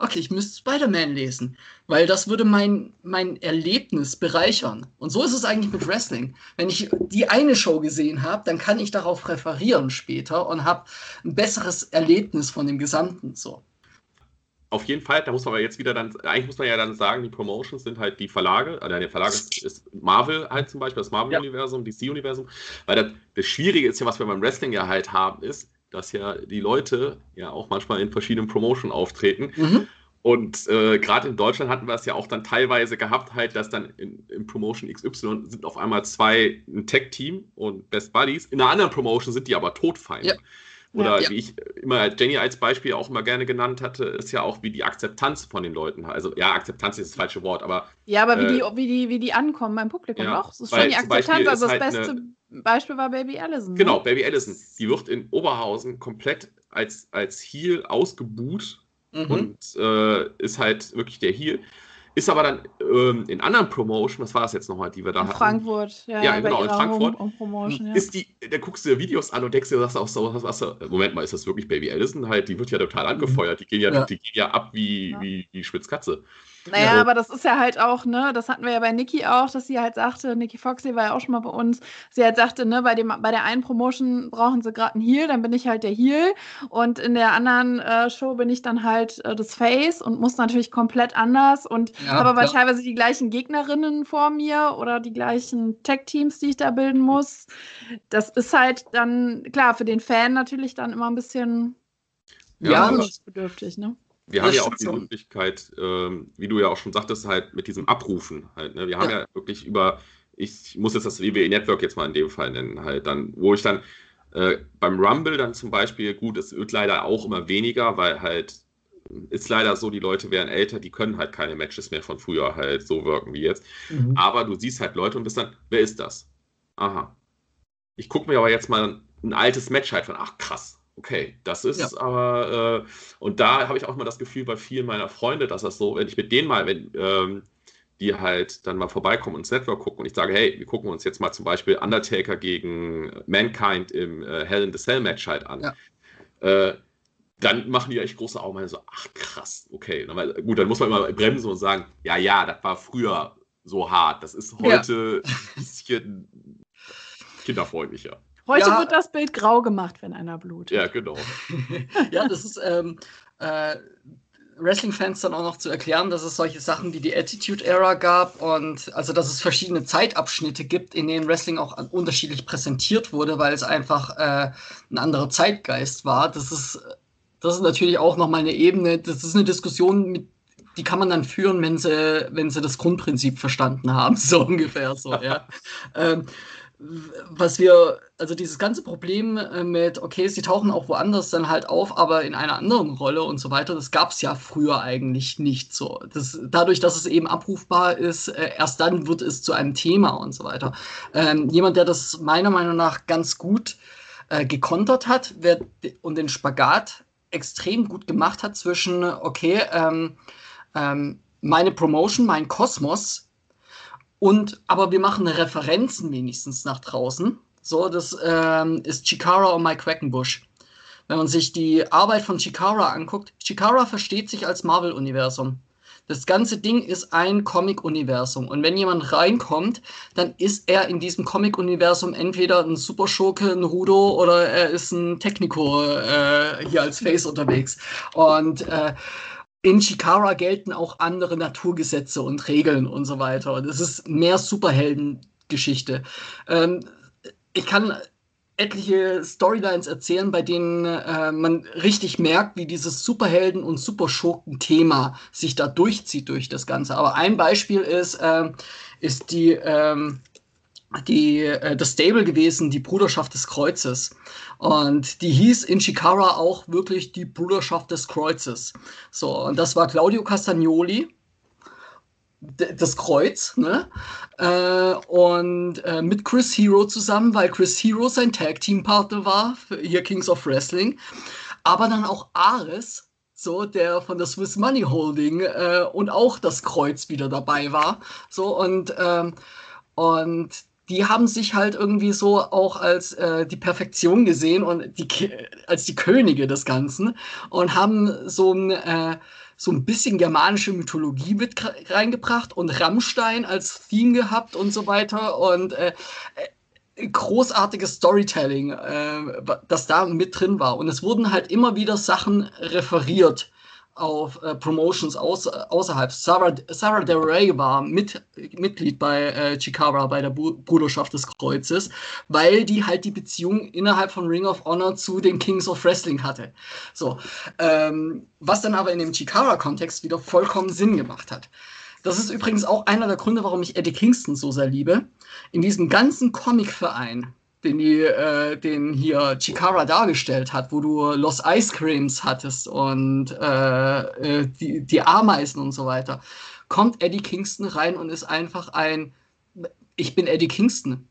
Okay, ich müsste Spider-Man lesen, weil das würde mein, mein Erlebnis bereichern. Und so ist es eigentlich mit Wrestling. Wenn ich die eine Show gesehen habe, dann kann ich darauf referieren später und habe ein besseres Erlebnis von dem Gesamten. So auf jeden Fall, da muss man aber jetzt wieder dann, eigentlich muss man ja dann sagen, die Promotions sind halt die Verlage, also der Verlag ist, ist Marvel halt zum Beispiel, das Marvel-Universum, ja. DC-Universum, weil das, das Schwierige ist ja, was wir beim Wrestling ja halt haben, ist, dass ja die Leute ja auch manchmal in verschiedenen Promotion auftreten. Mhm. Und äh, gerade in Deutschland hatten wir es ja auch dann teilweise gehabt, halt, dass dann in, in Promotion XY sind auf einmal zwei ein Tech-Team und Best Buddies. In einer anderen Promotion sind die aber Todfeinde. Ja. Oder ja. wie ich immer Jenny als Beispiel auch immer gerne genannt hatte, ist ja auch wie die Akzeptanz von den Leuten. Also ja, Akzeptanz ist das falsche Wort, aber. Ja, aber wie, äh, die, wie, die, wie die ankommen beim Publikum ja, auch. Das ist schon die Akzeptanz. Also das halt beste eine, Beispiel war Baby Allison. Genau, ne? Baby Allison. Die wird in Oberhausen komplett als, als Heel ausgebuht mhm. und äh, ist halt wirklich der Heel. Ist aber dann ähm, in anderen Promotion, was war das jetzt nochmal, die wir da in hatten? Frankfurt, ja. Ja, genau, in Frankfurt. Home, Home ja. Ist die, da guckst du dir Videos an und denkst dir, das auch so, was, was, Moment mal, ist das wirklich Baby Allison? Halt, die wird ja total angefeuert. Die gehen ja, ja. Die gehen ja ab wie, ja. wie, wie Schwitzkatze. Naja, ja. aber das ist ja halt auch, ne, das hatten wir ja bei Niki auch, dass sie halt sagte, Niki Foxley war ja auch schon mal bei uns, sie halt sagte, ne, bei, dem, bei der einen Promotion brauchen sie gerade einen Heal, dann bin ich halt der Heal und in der anderen äh, Show bin ich dann halt äh, das Face und muss natürlich komplett anders und ja, habe aber teilweise die gleichen Gegnerinnen vor mir oder die gleichen Tech-Teams, die ich da bilden muss. Das ist halt dann, klar, für den Fan natürlich dann immer ein bisschen ja, bedürftig, ne? Wir haben ja auch die Möglichkeit, ähm, wie du ja auch schon sagtest, halt mit diesem Abrufen halt. Ne? Wir haben ja. ja. wirklich über, ich muss jetzt das WWE Network jetzt mal in dem Fall nennen, halt dann, wo ich dann äh, beim Rumble dann zum Beispiel, gut, es wird leider auch immer weniger, weil halt ist leider so, die Leute werden älter, die können halt keine Matches mehr von früher halt so wirken wie jetzt. Mhm. Aber du siehst halt Leute und bist dann, wer ist das? Aha. Ich gucke mir aber jetzt mal ein altes Match halt von, ach krass, Okay, das ist ja. aber, äh, und da habe ich auch mal das Gefühl bei vielen meiner Freunde, dass das so, wenn ich mit denen mal, wenn ähm, die halt dann mal vorbeikommen und ins Network gucken und ich sage, hey, wir gucken uns jetzt mal zum Beispiel Undertaker gegen Mankind im äh, Hell in the Cell Match halt an. Ja. Äh, dann machen die echt große Augen und so, ach krass, okay. Dann, gut, dann muss man immer bremsen und sagen, ja, ja, das war früher so hart. Das ist heute ja. ein bisschen kinderfreundlicher. Heute ja, wird das Bild grau gemacht, wenn einer blutet. Ja, genau. ja, das ist ähm, äh, Wrestling-Fans dann auch noch zu erklären, dass es solche Sachen wie die Attitude-Era gab und also dass es verschiedene Zeitabschnitte gibt, in denen Wrestling auch unterschiedlich präsentiert wurde, weil es einfach äh, ein anderer Zeitgeist war. Das ist, das ist natürlich auch nochmal eine Ebene, das ist eine Diskussion, mit, die kann man dann führen, wenn sie, wenn sie das Grundprinzip verstanden haben, so ungefähr so, ja. ähm, was wir, also dieses ganze Problem äh, mit, okay, sie tauchen auch woanders dann halt auf, aber in einer anderen Rolle und so weiter, das gab es ja früher eigentlich nicht so. Das, dadurch, dass es eben abrufbar ist, äh, erst dann wird es zu einem Thema und so weiter. Ähm, jemand, der das meiner Meinung nach ganz gut äh, gekontert hat wer, und den Spagat extrem gut gemacht hat zwischen, okay, ähm, ähm, meine Promotion, mein Kosmos und aber wir machen Referenzen wenigstens nach draußen. So, das ähm, ist Chikara und Mike Quackenbush. Wenn man sich die Arbeit von Chikara anguckt, Chikara versteht sich als Marvel-Universum. Das ganze Ding ist ein Comic-Universum. Und wenn jemand reinkommt, dann ist er in diesem Comic-Universum entweder ein Superschurke, ein Rudo oder er ist ein Technico äh, hier als Face unterwegs. Und äh, in Chikara gelten auch andere Naturgesetze und Regeln und so weiter. Und es ist mehr Superheldengeschichte. Ähm, ich kann etliche Storylines erzählen, bei denen äh, man richtig merkt, wie dieses Superhelden- und Superschurken-Thema sich da durchzieht durch das Ganze. Aber ein Beispiel ist, äh, ist die, ähm, die, äh, das Stable gewesen, die Bruderschaft des Kreuzes. Und die hieß in Chikara auch wirklich die Bruderschaft des Kreuzes. So, und das war Claudio Castagnoli, das Kreuz, ne? Äh, und äh, mit Chris Hero zusammen, weil Chris Hero sein Tag-Team-Partner war, für hier Kings of Wrestling. Aber dann auch Ares, so der von der Swiss Money Holding äh, und auch das Kreuz wieder dabei war. So und, ähm, und die haben sich halt irgendwie so auch als äh, die Perfektion gesehen und die, als die Könige des Ganzen und haben so ein äh, so ein bisschen germanische Mythologie mit reingebracht und Rammstein als Theme gehabt und so weiter und äh, äh, großartiges Storytelling, äh, das da mit drin war. Und es wurden halt immer wieder Sachen referiert auf äh, Promotions aus, außerhalb. Sarah, Sarah Del Rey war mit, Mitglied bei äh, Chikara, bei der Bruderschaft des Kreuzes, weil die halt die Beziehung innerhalb von Ring of Honor zu den Kings of Wrestling hatte. So, ähm, was dann aber in dem Chikara-Kontext wieder vollkommen Sinn gemacht hat. Das ist übrigens auch einer der Gründe, warum ich Eddie Kingston so sehr liebe. In diesem ganzen Comic-Verein den, die, äh, den hier Chikara dargestellt hat, wo du Los Ice Creams hattest und äh, äh, die, die Ameisen und so weiter, kommt Eddie Kingston rein und ist einfach ein, ich bin Eddie Kingston.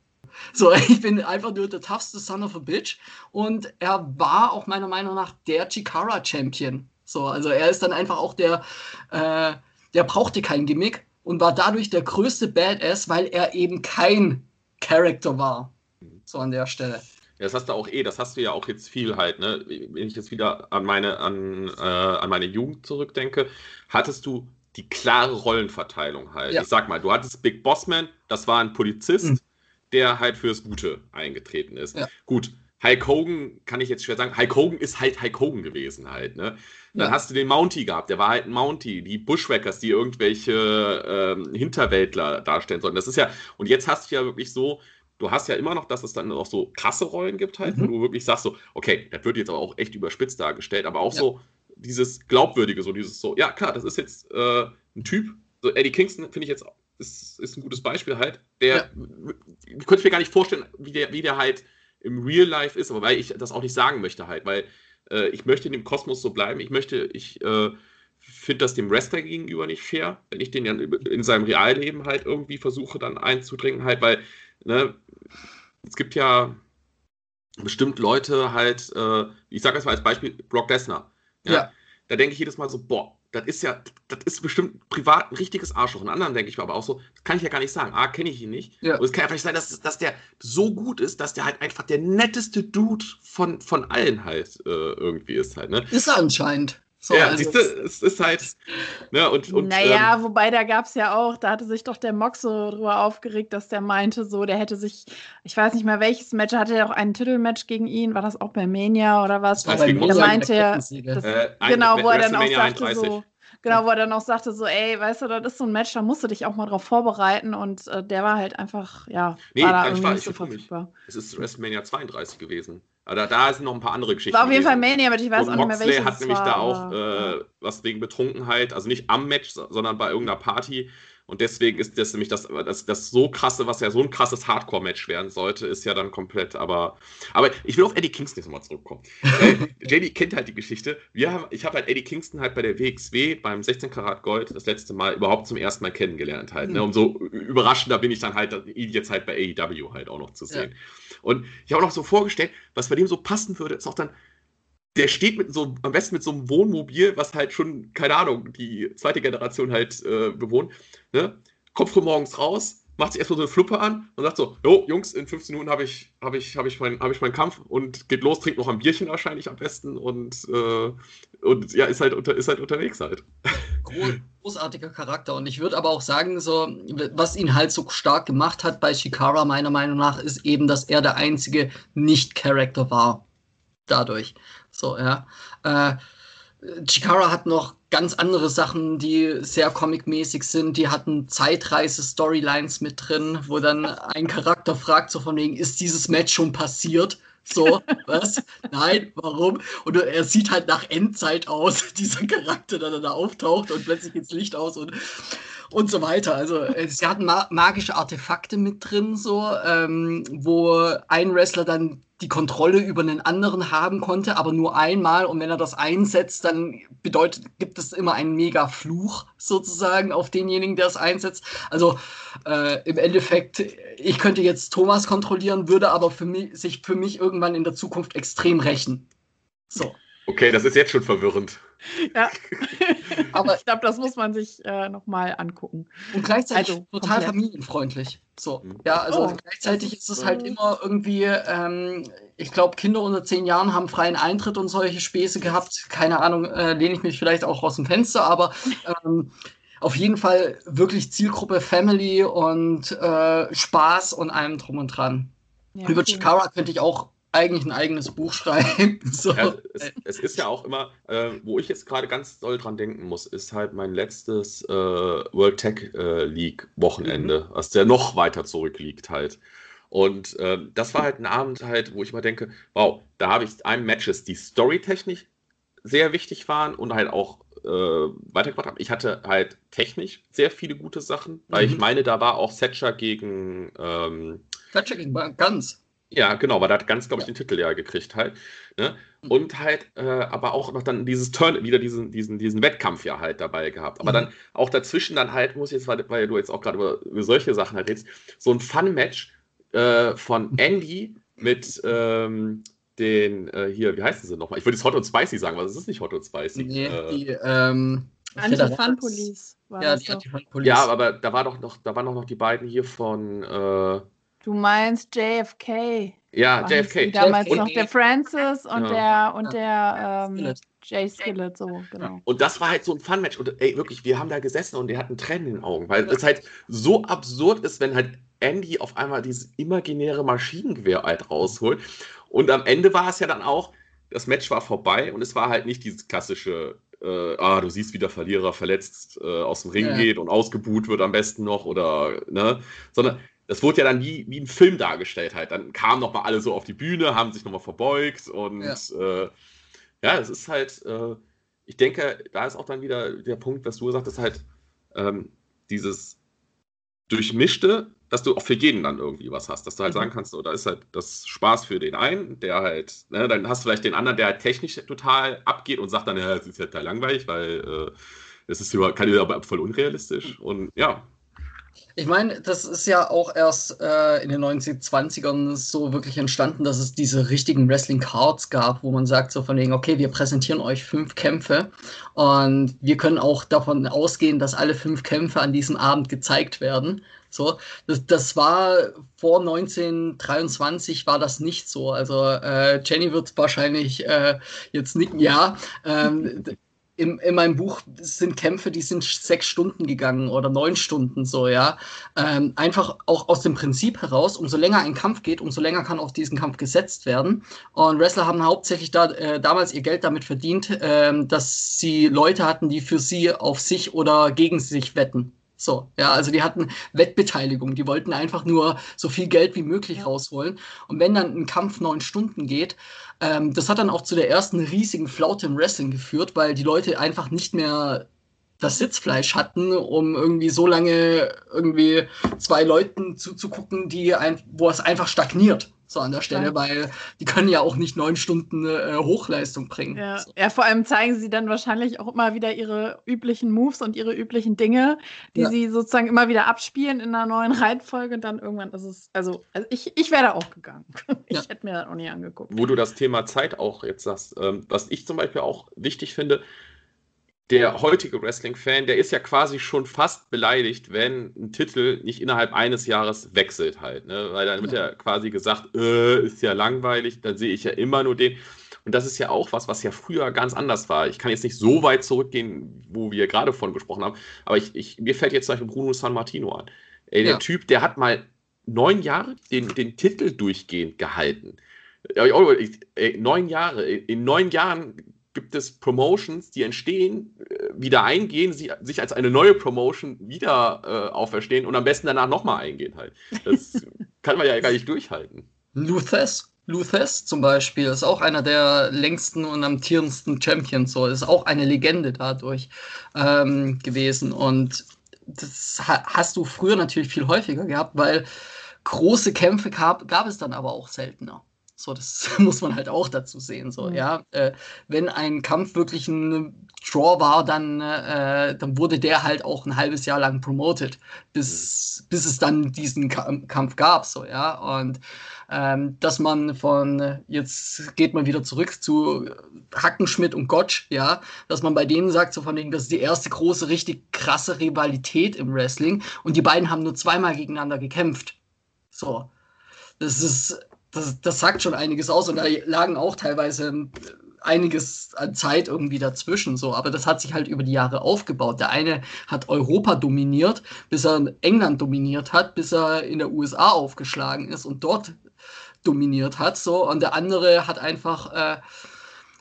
So, ich bin einfach nur der toughste Son of a Bitch. Und er war auch meiner Meinung nach der Chikara-Champion. So, also er ist dann einfach auch der, äh, der brauchte kein Gimmick und war dadurch der größte Badass, weil er eben kein Character war. So an der Stelle. Ja, das hast du auch eh, das hast du ja auch jetzt viel halt, ne? Wenn ich jetzt wieder an meine, an, äh, an meine Jugend zurückdenke, hattest du die klare Rollenverteilung halt. Ja. Ich sag mal, du hattest Big Bossman, das war ein Polizist, mhm. der halt fürs Gute eingetreten ist. Ja. Gut, Hulk Hogan kann ich jetzt schwer sagen. Hulk Hogan ist halt Hulk Hogan gewesen halt, ne? Dann ja. hast du den Mountie gehabt, der war halt ein Mountie. Die Bushwackers, die irgendwelche ähm, Hinterwäldler darstellen sollen. Das ist ja, und jetzt hast du ja wirklich so, du hast ja immer noch, dass es dann auch so krasse Rollen gibt, halt, mhm. wo du wirklich sagst, so, okay, das wird jetzt aber auch echt überspitzt dargestellt, aber auch ja. so dieses Glaubwürdige, so dieses so, ja klar, das ist jetzt äh, ein Typ, so Eddie Kingston finde ich jetzt ist, ist ein gutes Beispiel halt, der, ja. ich könnte mir gar nicht vorstellen, wie der, wie der halt im Real Life ist, aber weil ich das auch nicht sagen möchte halt, weil äh, ich möchte in dem Kosmos so bleiben, ich möchte, ich äh, finde das dem Wrestler gegenüber nicht fair, wenn ich den ja in seinem Realleben halt irgendwie versuche dann einzudringen halt, weil ne, es gibt ja bestimmt Leute halt, äh, ich sage das mal als Beispiel, Brock Lesnar. Ja, ja. Da denke ich jedes Mal so, boah, das ist ja, das ist bestimmt privat ein richtiges Arschloch. Und anderen denke ich mir aber auch so, das kann ich ja gar nicht sagen. A, kenne ich ihn nicht. Ja. Und es kann ja vielleicht sein, dass, dass der so gut ist, dass der halt einfach der netteste Dude von, von allen halt äh, irgendwie ist halt. Ne? Ist er anscheinend. So, ja, also siehst du, es ist halt. Ne, und, und, naja, ähm, wobei da gab es ja auch, da hatte sich doch der Mox so drüber aufgeregt, dass der meinte, so, der hätte sich, ich weiß nicht mehr welches Match, hatte er auch ein Titelmatch gegen ihn, war das auch bei Mania oder was? Das der meinte ja, äh, genau, wo er dann auch sagte, 31. so. Genau, wo er dann auch sagte, so, ey, weißt du, das ist so ein Match, da musst du dich auch mal drauf vorbereiten und äh, der war halt einfach, ja, nee, war da irgendwie nicht so verfügbar. Es ist WrestleMania 32 gewesen. Aber da sind noch ein paar andere Geschichten. War auf jeden Fall Mania, aber ich weiß und auch nicht mehr, welches hat nämlich war, da auch äh, was wegen Betrunkenheit, also nicht am Match, sondern bei irgendeiner Party. Und deswegen ist das nämlich das, das, das so krasse, was ja so ein krasses Hardcore-Match werden sollte, ist ja dann komplett. Aber, aber ich will auf Eddie Kingston jetzt nochmal zurückkommen. JD kennt halt die Geschichte. Wir haben, ich habe halt Eddie Kingston halt bei der WXW beim 16 Karat Gold das letzte Mal überhaupt zum ersten Mal kennengelernt halt. Ne? Und so überraschender bin ich dann halt, ihn jetzt halt bei AEW halt auch noch zu sehen. Ja. Und ich habe auch noch so vorgestellt, was bei dem so passen würde, ist auch dann, der steht mit so, am besten mit so einem Wohnmobil, was halt schon, keine Ahnung, die zweite Generation halt äh, bewohnt, ne? kommt früh morgens raus, macht sich erstmal so eine Fluppe an und sagt so, jo, Jungs, in 15 Minuten habe ich, hab ich, hab ich, mein, hab ich meinen Kampf und geht los, trinkt noch ein Bierchen wahrscheinlich am besten und, äh, und ja, ist halt, unter, ist halt unterwegs halt. Großartiger Charakter und ich würde aber auch sagen, so, was ihn halt so stark gemacht hat bei Shikara meiner Meinung nach, ist eben, dass er der einzige Nicht-Charakter war. Dadurch. So, ja. Äh, Chikara hat noch ganz andere Sachen, die sehr comic-mäßig sind. Die hatten Zeitreise-Storylines mit drin, wo dann ein Charakter fragt, so von wegen, ist dieses Match schon passiert? So, was? Nein, warum? Und er sieht halt nach Endzeit aus, dieser Charakter, der dann da auftaucht und plötzlich geht's Licht aus und, und so weiter. Also, äh, sie hatten ma magische Artefakte mit drin, so, ähm, wo ein Wrestler dann die Kontrolle über einen anderen haben konnte, aber nur einmal. Und wenn er das einsetzt, dann bedeutet, gibt es immer einen mega Fluch sozusagen auf denjenigen, der es einsetzt. Also äh, im Endeffekt, ich könnte jetzt Thomas kontrollieren, würde aber für mich, sich für mich irgendwann in der Zukunft extrem rächen. So. Okay, das ist jetzt schon verwirrend. Ja, aber ich glaube, das muss man sich äh, nochmal angucken. Und gleichzeitig also, total komplett. familienfreundlich. So, mhm. ja, also oh, gleichzeitig ist es halt immer irgendwie, ähm, ich glaube, Kinder unter zehn Jahren haben freien Eintritt und solche Späße gehabt. Keine Ahnung, äh, lehne ich mich vielleicht auch aus dem Fenster, aber ähm, auf jeden Fall wirklich Zielgruppe Family und äh, Spaß und allem drum und dran. Ja, Über Chikara könnte ich auch eigentlich ein eigenes Buch schreiben. So. Ja, es, es, ist ja auch immer, äh, wo ich jetzt gerade ganz doll dran denken muss, ist halt mein letztes äh, World Tech äh, League Wochenende, mhm. was der noch weiter zurückliegt halt. Und ähm, das war halt ein Abend halt, wo ich mal denke, wow, da habe ich ein Matches, die storytechnisch sehr wichtig waren und halt auch äh, weitergebracht haben. Ich hatte halt technisch sehr viele gute Sachen, weil mhm. ich meine, da war auch Setcher gegen ähm, Thatcher gegen Guns. Ja, genau, weil da hat ganz, glaube ich, den Titel ja gekriegt halt. Ne? Mhm. Und halt, äh, aber auch noch dann dieses Turn, wieder diesen, diesen, diesen Wettkampf ja halt dabei gehabt. Aber mhm. dann auch dazwischen dann halt, muss ich jetzt, weil, weil du jetzt auch gerade über, über, solche Sachen halt redest, so ein Fun-Match äh, von mhm. Andy mit ähm, den, äh, hier, wie heißen sie nochmal? Ich würde jetzt Hot und Spicy sagen, aber es ist nicht Hot und Spicy. Nee, äh, die, ähm, Anti-Fun Police. ja, die Anti-Fun Police. Ja, aber da war doch noch, da waren doch noch die beiden hier von, äh, Du meinst JFK. Ja, JFK. Damals JFK. noch der Francis und ja. der und der ähm, Jay Skillet, so, genau. Und das war halt so ein Fun-Match. Und ey, wirklich, wir haben da gesessen und die hatten Tränen in den Augen, weil es halt so absurd ist, wenn halt Andy auf einmal dieses imaginäre Maschinengewehr halt rausholt. Und am Ende war es ja dann auch, das Match war vorbei und es war halt nicht dieses klassische äh, ah, du siehst, wie der Verlierer verletzt äh, aus dem Ring ja. geht und ausgebuht wird am besten noch oder, ne, sondern das wurde ja dann wie, wie ein Film dargestellt halt. Dann kamen nochmal alle so auf die Bühne, haben sich nochmal verbeugt und ja, äh, ja es ist halt, äh, ich denke, da ist auch dann wieder der Punkt, was du gesagt hast, halt ähm, dieses Durchmischte, dass du auch für jeden dann irgendwie was hast, dass du halt mhm. sagen kannst, oder ist halt das Spaß für den einen, der halt, ne, dann hast du vielleicht den anderen, der halt technisch total abgeht und sagt dann, ja, es ist ja total langweilig, weil äh, das ist über, kann aber voll unrealistisch und ja, ich meine, das ist ja auch erst äh, in den 1920ern so wirklich entstanden, dass es diese richtigen Wrestling-Cards gab, wo man sagt so von wegen, okay, wir präsentieren euch fünf Kämpfe und wir können auch davon ausgehen, dass alle fünf Kämpfe an diesem Abend gezeigt werden. So, das, das war vor 1923 war das nicht so. Also äh, Jenny wird wahrscheinlich äh, jetzt nicken, ja. Ähm, in, in meinem Buch sind Kämpfe, die sind sechs Stunden gegangen oder neun Stunden so, ja. Ähm, einfach auch aus dem Prinzip heraus, umso länger ein Kampf geht, umso länger kann auf diesen Kampf gesetzt werden. Und Wrestler haben hauptsächlich da, äh, damals ihr Geld damit verdient, äh, dass sie Leute hatten, die für sie auf sich oder gegen sich wetten. So, ja, also die hatten Wettbeteiligung, die wollten einfach nur so viel Geld wie möglich ja. rausholen. Und wenn dann ein Kampf neun Stunden geht, ähm, das hat dann auch zu der ersten riesigen Flaute im Wrestling geführt, weil die Leute einfach nicht mehr das Sitzfleisch hatten, um irgendwie so lange irgendwie zwei Leuten zuzugucken, die ein, wo es einfach stagniert. So an der Stelle, ja. weil die können ja auch nicht neun Stunden äh, Hochleistung bringen. Ja. So. ja. vor allem zeigen sie dann wahrscheinlich auch immer wieder ihre üblichen Moves und ihre üblichen Dinge, die ja. sie sozusagen immer wieder abspielen in einer neuen Reihenfolge. Und dann irgendwann ist es, also, also ich, ich wäre da auch gegangen. ich hätte mir das auch nicht angeguckt. Wo du das Thema Zeit auch jetzt sagst, ähm, was ich zum Beispiel auch wichtig finde, der heutige Wrestling-Fan, der ist ja quasi schon fast beleidigt, wenn ein Titel nicht innerhalb eines Jahres wechselt halt. Ne? Weil dann wird ja quasi gesagt, äh, ist ja langweilig, dann sehe ich ja immer nur den. Und das ist ja auch was, was ja früher ganz anders war. Ich kann jetzt nicht so weit zurückgehen, wo wir gerade von gesprochen haben, aber ich, ich, mir fällt jetzt zum Beispiel Bruno San Martino an. Ey, der ja. Typ, der hat mal neun Jahre den, den Titel durchgehend gehalten. Neun Jahre. In neun Jahren gibt es Promotions, die entstehen, äh, wieder eingehen, sie, sich als eine neue Promotion wieder äh, auferstehen und am besten danach nochmal eingehen halt. Das kann man ja gar nicht durchhalten. Luthes, Luthes zum Beispiel ist auch einer der längsten und amtierendsten Champions, so ist auch eine Legende dadurch ähm, gewesen und das hast du früher natürlich viel häufiger gehabt, weil große Kämpfe gab, gab es dann aber auch seltener. So, das muss man halt auch dazu sehen. So, mhm. ja, äh, wenn ein Kampf wirklich ein Draw war, dann, äh, dann wurde der halt auch ein halbes Jahr lang promoted, bis, mhm. bis es dann diesen Kampf gab. So, ja, und ähm, dass man von jetzt geht man wieder zurück zu Hackenschmidt und Gottsch, ja, dass man bei denen sagt, so von denen, das ist die erste große, richtig krasse Rivalität im Wrestling und die beiden haben nur zweimal gegeneinander gekämpft. So. Das ist das, das sagt schon einiges aus und da lagen auch teilweise einiges an Zeit irgendwie dazwischen so, aber das hat sich halt über die Jahre aufgebaut. Der eine hat Europa dominiert, bis er England dominiert hat, bis er in der USA aufgeschlagen ist und dort dominiert hat so und der andere hat einfach äh,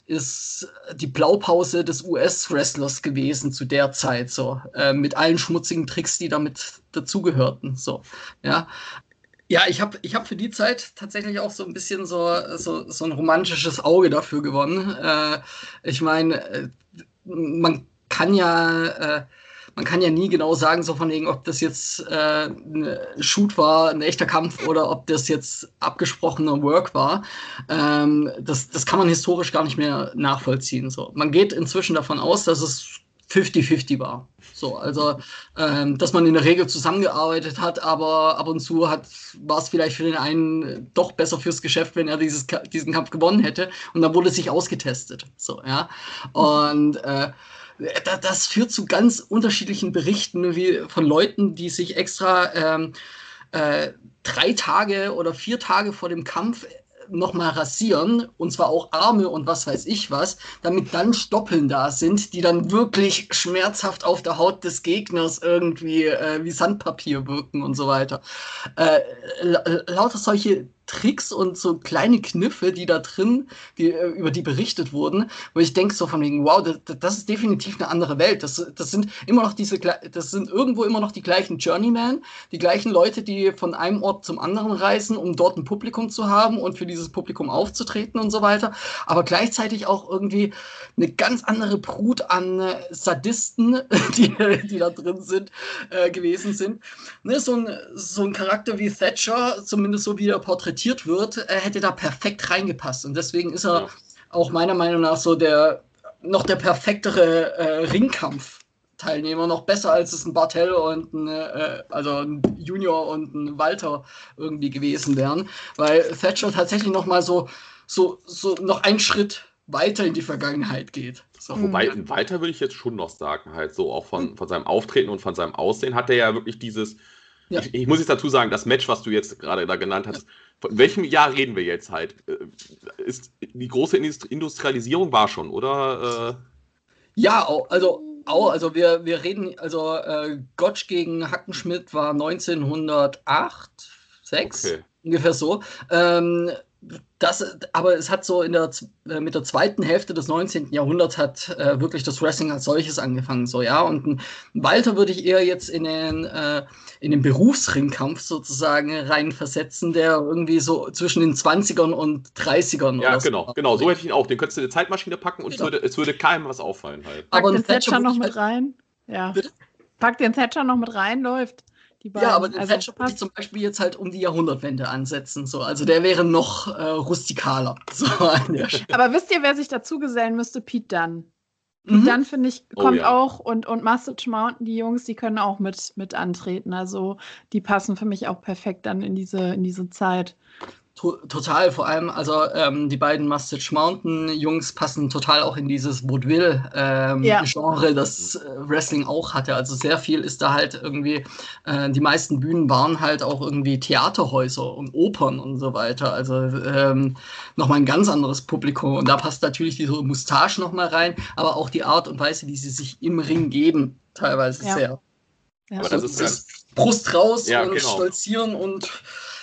ist die Blaupause des US-Wrestlers gewesen zu der Zeit, so, äh, mit allen schmutzigen Tricks, die damit dazugehörten, so, ja. Ja, ich habe ich hab für die Zeit tatsächlich auch so ein bisschen so, so, so ein romantisches Auge dafür gewonnen. Äh, ich meine, äh, man kann ja. Äh, man kann ja nie genau sagen, so von wegen, ob das jetzt äh, ein Shoot war, ein echter Kampf oder ob das jetzt abgesprochener Work war. Ähm, das, das kann man historisch gar nicht mehr nachvollziehen. So. Man geht inzwischen davon aus, dass es 50-50 war. So, also, ähm, dass man in der Regel zusammengearbeitet hat, aber ab und zu war es vielleicht für den einen doch besser fürs Geschäft, wenn er dieses, diesen Kampf gewonnen hätte. Und dann wurde sich ausgetestet. So, ja. Und äh, das führt zu ganz unterschiedlichen Berichten wie von Leuten, die sich extra ähm, äh, drei Tage oder vier Tage vor dem Kampf nochmal rasieren, und zwar auch Arme und was weiß ich was, damit dann Stoppeln da sind, die dann wirklich schmerzhaft auf der Haut des Gegners irgendwie äh, wie Sandpapier wirken und so weiter. Äh, lauter solche Tricks und so kleine Kniffe, die da drin, die, äh, über die berichtet wurden, wo ich denke so von wegen, wow, das, das, ist definitiv eine andere Welt. Das, das sind immer noch diese, das sind irgendwo immer noch die gleichen Journeyman, die gleichen Leute, die von einem Ort zum anderen reisen, um dort ein Publikum zu haben und für dieses Publikum aufzutreten und so weiter. Aber gleichzeitig auch irgendwie eine ganz andere Brut an äh, Sadisten, die, die da drin sind, äh, gewesen sind. Ne, so, ein, so ein Charakter wie Thatcher, zumindest so wie er porträtiert interpretiert wird, äh, hätte da perfekt reingepasst. Und deswegen ist er ja. auch meiner Meinung nach so der noch der perfektere äh, Ringkampf. Teilnehmer noch besser als es ein Bartel und ein, äh, also ein Junior und ein Walter irgendwie gewesen wären, weil Thatcher tatsächlich noch mal so, so, so noch einen Schritt weiter in die Vergangenheit geht. So. Wobei, weiter würde ich jetzt schon noch sagen, halt so auch von, von seinem Auftreten und von seinem Aussehen hat er ja wirklich dieses, ja. Ich, ich, muss jetzt dazu sagen, das Match, was du jetzt gerade da genannt hast, von welchem Jahr reden wir jetzt halt? Äh, ist, die große Industrialisierung war schon, oder? Äh? Ja, also, also wir, wir reden, also äh, Gottsch gegen Hackenschmidt war 1908, 6, okay. ungefähr so. Ähm, das, aber es hat so in der, äh, mit der zweiten Hälfte des 19. Jahrhunderts hat äh, wirklich das Wrestling als solches angefangen, so, ja. Und ein Walter würde ich eher jetzt in den, äh, in den Berufsringkampf sozusagen reinversetzen, der irgendwie so zwischen den 20ern und 30ern Ja, genau, so. genau, so hätte ich ihn auch. Den könntest du in eine Zeitmaschine packen und genau. es, würde, es würde keinem was auffallen halt. Pack aber den Thatcher noch mit rein. Ja. Bitte? Pack den Thatcher noch mit rein, läuft. Die beiden. Ja, aber den also, Fetcher würde ich zum Beispiel jetzt halt um die Jahrhundertwende ansetzen. So. Also der wäre noch äh, rustikaler. So aber wisst ihr, wer sich dazu gesellen müsste? Pete Dunn. Pete mhm. Dunn, finde ich, oh kommt oh, ja. auch und, und Message Mountain, die Jungs, die können auch mit, mit antreten. Also die passen für mich auch perfekt dann in diese, in diese Zeit. Total, vor allem, also ähm, die beiden Mustache Mountain Jungs passen total auch in dieses Vaudeville-Genre, ähm, ja. das äh, Wrestling auch hatte. Also sehr viel ist da halt irgendwie, äh, die meisten Bühnen waren halt auch irgendwie Theaterhäuser und Opern und so weiter. Also ähm, nochmal ein ganz anderes Publikum. Und da passt natürlich diese Mustache nochmal rein, aber auch die Art und Weise, wie sie sich im Ring geben, teilweise ja. sehr. Ja. Aber das ist das Brust raus ja, und genau. stolzieren und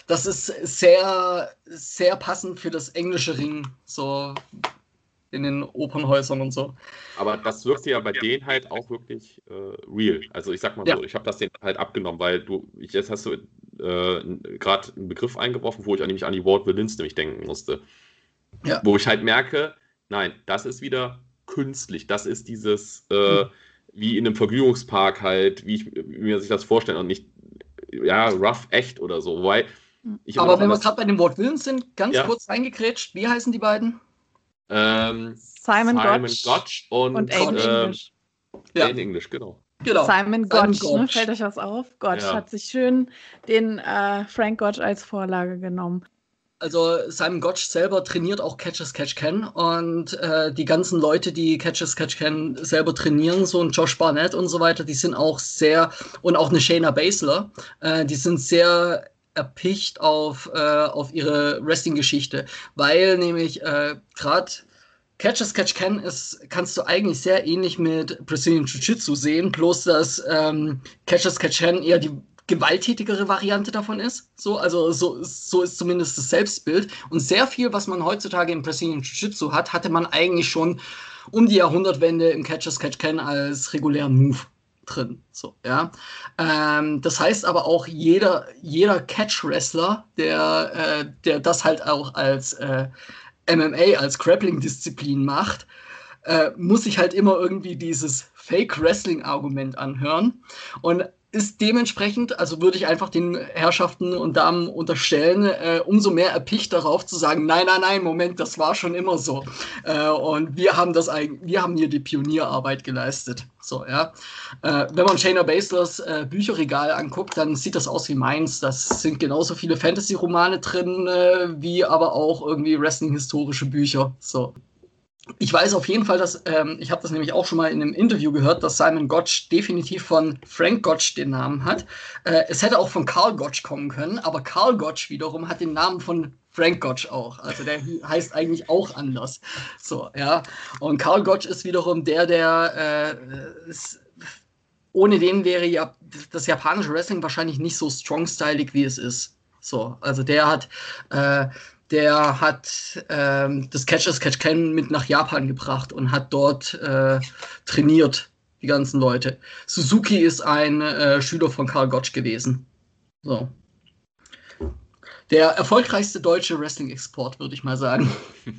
das ist sehr, sehr passend für das englische Ring, so in den Opernhäusern und so. Aber das wirkt ja bei denen halt auch wirklich äh, real. Also ich sag mal ja. so, ich habe das denen halt abgenommen, weil du, ich, jetzt hast du äh, gerade einen Begriff eingeworfen, wo ich nämlich an die Ward Villains nämlich denken musste. Ja. Wo ich halt merke, nein, das ist wieder künstlich. Das ist dieses, äh, mhm. wie in einem Vergnügungspark halt, wie ich mir sich das vorstelle und nicht, ja, rough echt oder so. Weil aber wenn wir gerade bei dem Wort Willens sind, ganz ja. kurz reingekrätscht, wie heißen die beiden? Ähm, Simon, Simon Gotch, Gotch und, und Aiden äh, English. Ja. Aiden English, genau. Genau. Simon Gotch, Simon ne? fällt euch was auf? Gotch ja. hat sich schön den äh, Frank Gotch als Vorlage genommen. Also Simon Gotch selber trainiert auch Catches Catch Can und äh, die ganzen Leute, die Catches Catch Can selber trainieren, so ein Josh Barnett und so weiter, die sind auch sehr und auch eine Shayna Baszler, äh, die sind sehr erpicht auf, äh, auf ihre Wrestling-Geschichte, weil nämlich äh, gerade Catch as Catch Can ist, kannst du eigentlich sehr ähnlich mit Brazilian Jiu-Jitsu sehen, bloß dass ähm, Catch as Catch Can eher die gewalttätigere Variante davon ist. So, also so, so ist zumindest das Selbstbild. Und sehr viel, was man heutzutage im Brazilian Jiu-Jitsu hat, hatte man eigentlich schon um die Jahrhundertwende im Catch as Catch Can als regulären Move drin. So, ja. Ähm, das heißt aber auch, jeder, jeder Catch-Wrestler, der, äh, der das halt auch als äh, MMA, als Grappling-Disziplin macht, äh, muss sich halt immer irgendwie dieses Fake-Wrestling-Argument anhören. Und ist dementsprechend, also würde ich einfach den Herrschaften und Damen unterstellen, äh, umso mehr erpicht darauf zu sagen, nein, nein, nein, Moment, das war schon immer so. Äh, und wir haben das wir haben hier die Pionierarbeit geleistet. So, ja. Äh, wenn man Shayna Baslers äh, Bücherregal anguckt, dann sieht das aus wie meins. Das sind genauso viele Fantasy-Romane drin, äh, wie aber auch irgendwie Wrestling-historische Bücher. So. Ich weiß auf jeden Fall, dass, ähm, ich habe das nämlich auch schon mal in einem Interview gehört, dass Simon Gotch definitiv von Frank Gotch den Namen hat. Äh, es hätte auch von Carl Gotch kommen können, aber Carl Gotch wiederum hat den Namen von Frank Gotch auch. Also der heißt eigentlich auch anders. So, ja. Und Carl Gotch ist wiederum der, der äh, ist, ohne den wäre ja das japanische Wrestling wahrscheinlich nicht so strong-stylig, wie es ist. So, also der hat äh, der hat ähm, das Catchers Catch Can mit nach Japan gebracht und hat dort äh, trainiert, die ganzen Leute. Suzuki ist ein äh, Schüler von Karl Gotch gewesen. So. Der erfolgreichste deutsche Wrestling-Export, würde ich mal sagen.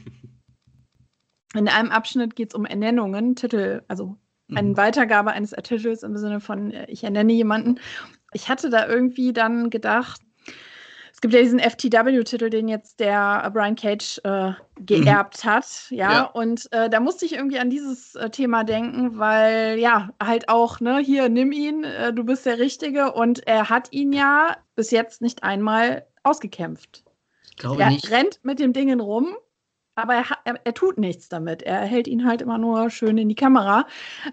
In einem Abschnitt geht es um Ernennungen, Titel, also eine mhm. Weitergabe eines Titels im Sinne von, äh, ich ernenne jemanden. Ich hatte da irgendwie dann gedacht, es gibt ja diesen FTW-Titel, den jetzt der Brian Cage äh, geerbt mhm. hat, ja, ja. und äh, da musste ich irgendwie an dieses äh, Thema denken, weil ja, halt auch, ne, hier, nimm ihn, äh, du bist der Richtige und er hat ihn ja bis jetzt nicht einmal ausgekämpft. Ich glaube er nicht. rennt mit dem Ding rum aber er, er, er, tut nichts damit. Er hält ihn halt immer nur schön in die Kamera.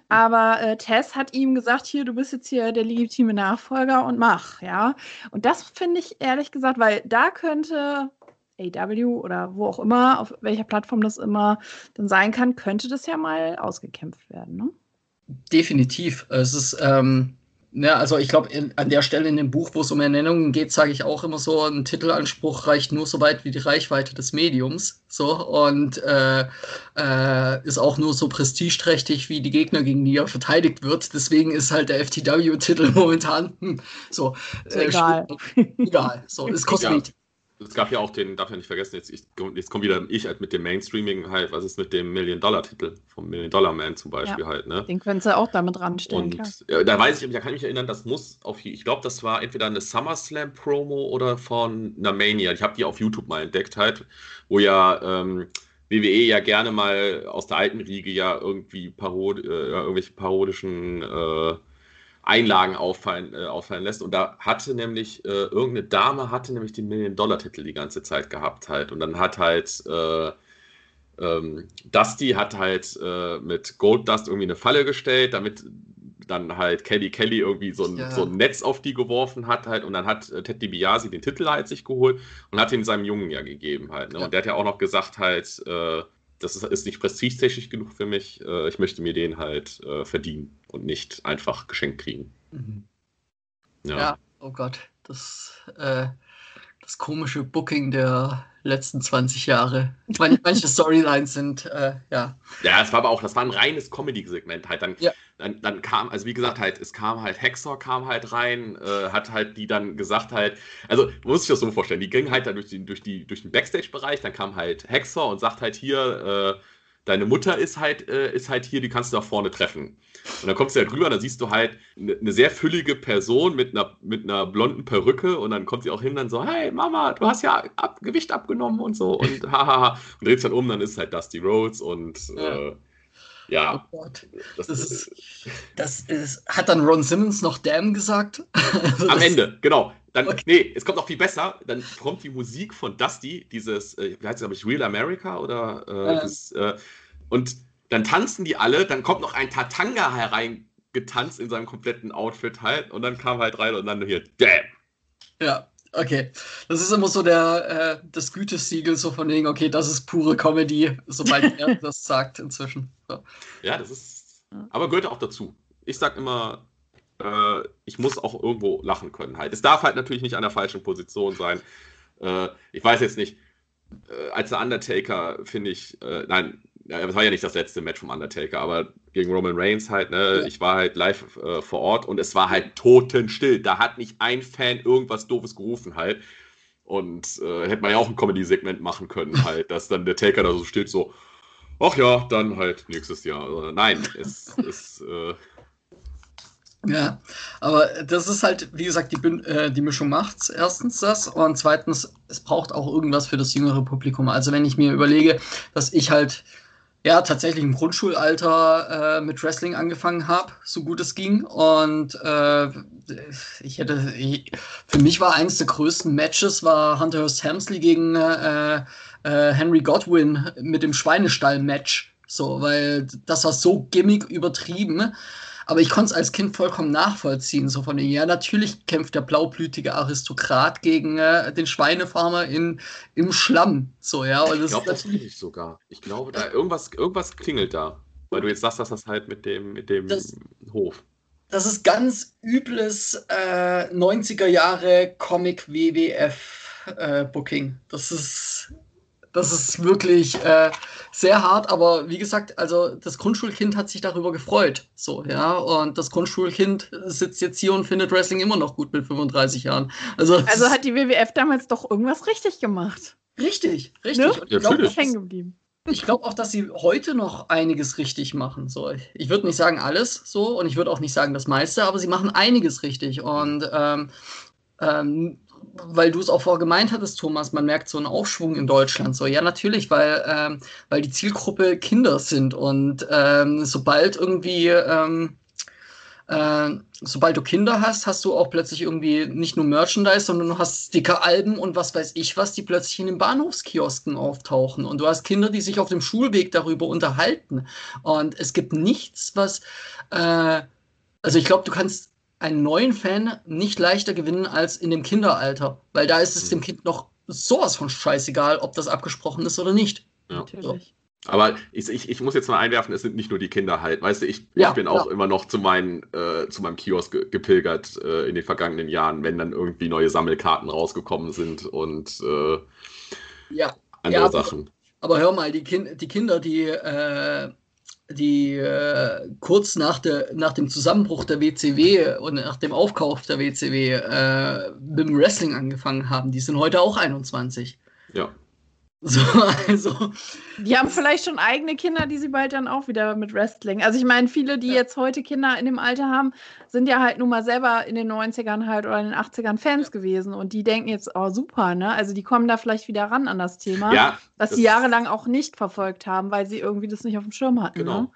Aber äh, Tess hat ihm gesagt, hier, du bist jetzt hier der legitime Nachfolger und mach, ja. Und das finde ich ehrlich gesagt, weil da könnte AW oder wo auch immer, auf welcher Plattform das immer dann sein kann, könnte das ja mal ausgekämpft werden, ne? Definitiv. Es ist, ähm, ja, also ich glaube, an der Stelle in dem Buch, wo es um Ernennungen geht, sage ich auch immer so, ein Titelanspruch reicht nur so weit wie die Reichweite des Mediums. So, und äh, äh, ist auch nur so prestigeträchtig, wie die Gegner gegen die er verteidigt wird. Deswegen ist halt der FTW-Titel momentan hm, so. Äh, egal. egal. So, ist Kosmetik. Es gab ja auch den, darf ja nicht vergessen, jetzt, ich, jetzt kommt wieder ich halt mit dem Mainstreaming halt, was ist mit dem Million-Dollar-Titel vom Million-Dollar-Man zum Beispiel ja, halt, ne? Den können sie auch damit ranstellen, Und klar. da weiß ich, da kann ich mich erinnern, das muss auf, ich glaube, das war entweder eine SummerSlam-Promo oder von einer Mania. Ich habe die auf YouTube mal entdeckt halt, wo ja ähm, WWE ja gerne mal aus der alten Riege ja irgendwie Parod äh, irgendwelche parodischen äh, Einlagen auffallen, äh, auffallen lässt. Und da hatte nämlich, äh, irgendeine Dame hatte nämlich den Million-Dollar-Titel die ganze Zeit gehabt halt. Und dann hat halt äh, ähm, Dusty hat halt äh, mit Gold Dust irgendwie eine Falle gestellt, damit dann halt Kelly Kelly irgendwie so ein, ja. so ein Netz auf die geworfen hat halt und dann hat äh, Ted DiBiase den Titel halt sich geholt und hat ihn seinem Jungen ja gegeben halt. Ne? Ja. Und der hat ja auch noch gesagt halt, äh, das ist, ist nicht prestigetechnisch genug für mich. Ich möchte mir den halt verdienen und nicht einfach geschenkt kriegen. Mhm. Ja. ja. oh Gott, das, äh, das komische Booking der letzten 20 Jahre. Manche Storylines sind, äh, ja. Ja, es war aber auch, das war ein reines Comedy-Segment halt. Dann, ja. dann, dann kam, also wie gesagt, halt, es kam halt, Hexor kam halt rein, äh, hat halt die dann gesagt halt, also muss ich das so vorstellen, die ging halt dann durch, die, durch, die, durch den Backstage-Bereich, dann kam halt Hexor und sagt halt hier, äh, deine Mutter ist halt, äh, ist halt hier, die kannst du da vorne treffen. Und dann kommst du halt rüber, dann siehst du halt eine ne sehr füllige Person mit einer, mit einer blonden Perücke und dann kommt sie auch hin, dann so, hey Mama, du hast ja ab, Gewicht abgenommen und so und hahaha. und dreht dann um, dann ist halt Dusty Rhodes und ja. Äh, ja. Oh Gott. Das, das, ist, das ist, hat dann Ron Simmons noch Damn gesagt? Also Am Ende, genau. Dann, okay. nee, es kommt noch viel besser. Dann kommt die Musik von Dusty, dieses, äh, wie heißt es, glaube ich, Real America oder äh, äh. Das, äh, und dann tanzen die alle, dann kommt noch ein Tatanga hereingetanzt in seinem kompletten Outfit halt und dann kam halt rein und dann hier, damn. Ja, okay. Das ist immer so der, äh, das Gütesiegel, so von wegen, okay, das ist pure Comedy, sobald er das sagt inzwischen. So. Ja, das ist, aber gehört auch dazu. Ich sag immer, äh, ich muss auch irgendwo lachen können halt. Es darf halt natürlich nicht an der falschen Position sein. Äh, ich weiß jetzt nicht, äh, als der Undertaker finde ich, äh, nein, ja, das war ja nicht das letzte Match vom Undertaker, aber gegen Roman Reigns halt, ne, ich war halt live äh, vor Ort und es war halt totenstill. Da hat nicht ein Fan irgendwas Doofes gerufen halt. Und äh, hätte man ja auch ein Comedy-Segment machen können, halt, dass dann der Taker da so steht, so, ach ja, dann halt nächstes Jahr. Nein, es ist. Ja, aber das ist halt, wie gesagt, die, äh, die Mischung macht's. Erstens das und zweitens, es braucht auch irgendwas für das jüngere Publikum. Also wenn ich mir überlege, dass ich halt ja tatsächlich im Grundschulalter äh, mit Wrestling angefangen habe, so gut es ging. Und äh, ich hätte, ich, für mich war eines der größten Matches war Hunter Hearst Helmsley gegen äh, äh, Henry Godwin mit dem Schweinestall-Match. So, weil das war so gimmick übertrieben. Aber ich konnte es als Kind vollkommen nachvollziehen. So von ja, natürlich kämpft der blaublütige Aristokrat gegen äh, den Schweinefarmer in, im Schlamm. So, ja. Und das ich glaube, das kenne ich sogar. Ich glaube, da irgendwas, irgendwas klingelt da. Weil du jetzt sagst, dass das halt mit dem, mit dem das, Hof. Das ist ganz übles äh, 90er Jahre Comic WWF äh, Booking. Das ist das ist wirklich äh, sehr hart, aber wie gesagt, also das Grundschulkind hat sich darüber gefreut. So, ja. Und das Grundschulkind sitzt jetzt hier und findet Wrestling immer noch gut mit 35 Jahren. Also, also hat die WWF damals doch irgendwas richtig gemacht. Richtig, richtig. Ne? Und ich glaube ich glaube auch, dass sie heute noch einiges richtig machen. So, ich würde nicht sagen alles so und ich würde auch nicht sagen das meiste, aber sie machen einiges richtig. Und ähm, ähm, weil du es auch vorher gemeint hattest, Thomas, man merkt so einen Aufschwung in Deutschland. So, ja, natürlich, weil, ähm, weil die Zielgruppe Kinder sind und ähm, sobald irgendwie, ähm, äh, sobald du Kinder hast, hast du auch plötzlich irgendwie nicht nur Merchandise, sondern du hast Sticker-Alben und was weiß ich was, die plötzlich in den Bahnhofskiosken auftauchen. Und du hast Kinder, die sich auf dem Schulweg darüber unterhalten. Und es gibt nichts, was, äh, also ich glaube, du kannst einen neuen Fan nicht leichter gewinnen als in dem Kinderalter, weil da ist es dem Kind noch sowas von scheißegal, ob das abgesprochen ist oder nicht. Ja. Natürlich. Aber ich, ich, ich, muss jetzt mal einwerfen, es sind nicht nur die Kinder halt. Weißt du, ich, ja, ich bin auch immer noch zu, meinen, äh, zu meinem Kiosk gepilgert äh, in den vergangenen Jahren, wenn dann irgendwie neue Sammelkarten rausgekommen sind und äh, ja. andere ja, Sachen. Aber, aber hör mal, die, kind, die Kinder, die, äh, die äh, kurz nach, der, nach dem Zusammenbruch der WCW und nach dem Aufkauf der WCW äh, mit dem Wrestling angefangen haben, die sind heute auch 21. Ja. So, also. Die haben vielleicht schon eigene Kinder, die sie bald dann auch wieder mit Wrestling. Also ich meine, viele, die ja. jetzt heute Kinder in dem Alter haben, sind ja halt nun mal selber in den 90ern halt oder in den 80ern Fans ja. gewesen und die denken jetzt, oh super, ne? Also die kommen da vielleicht wieder ran an das Thema, ja, was sie jahrelang auch nicht verfolgt haben, weil sie irgendwie das nicht auf dem Schirm hatten. Genau. Ne?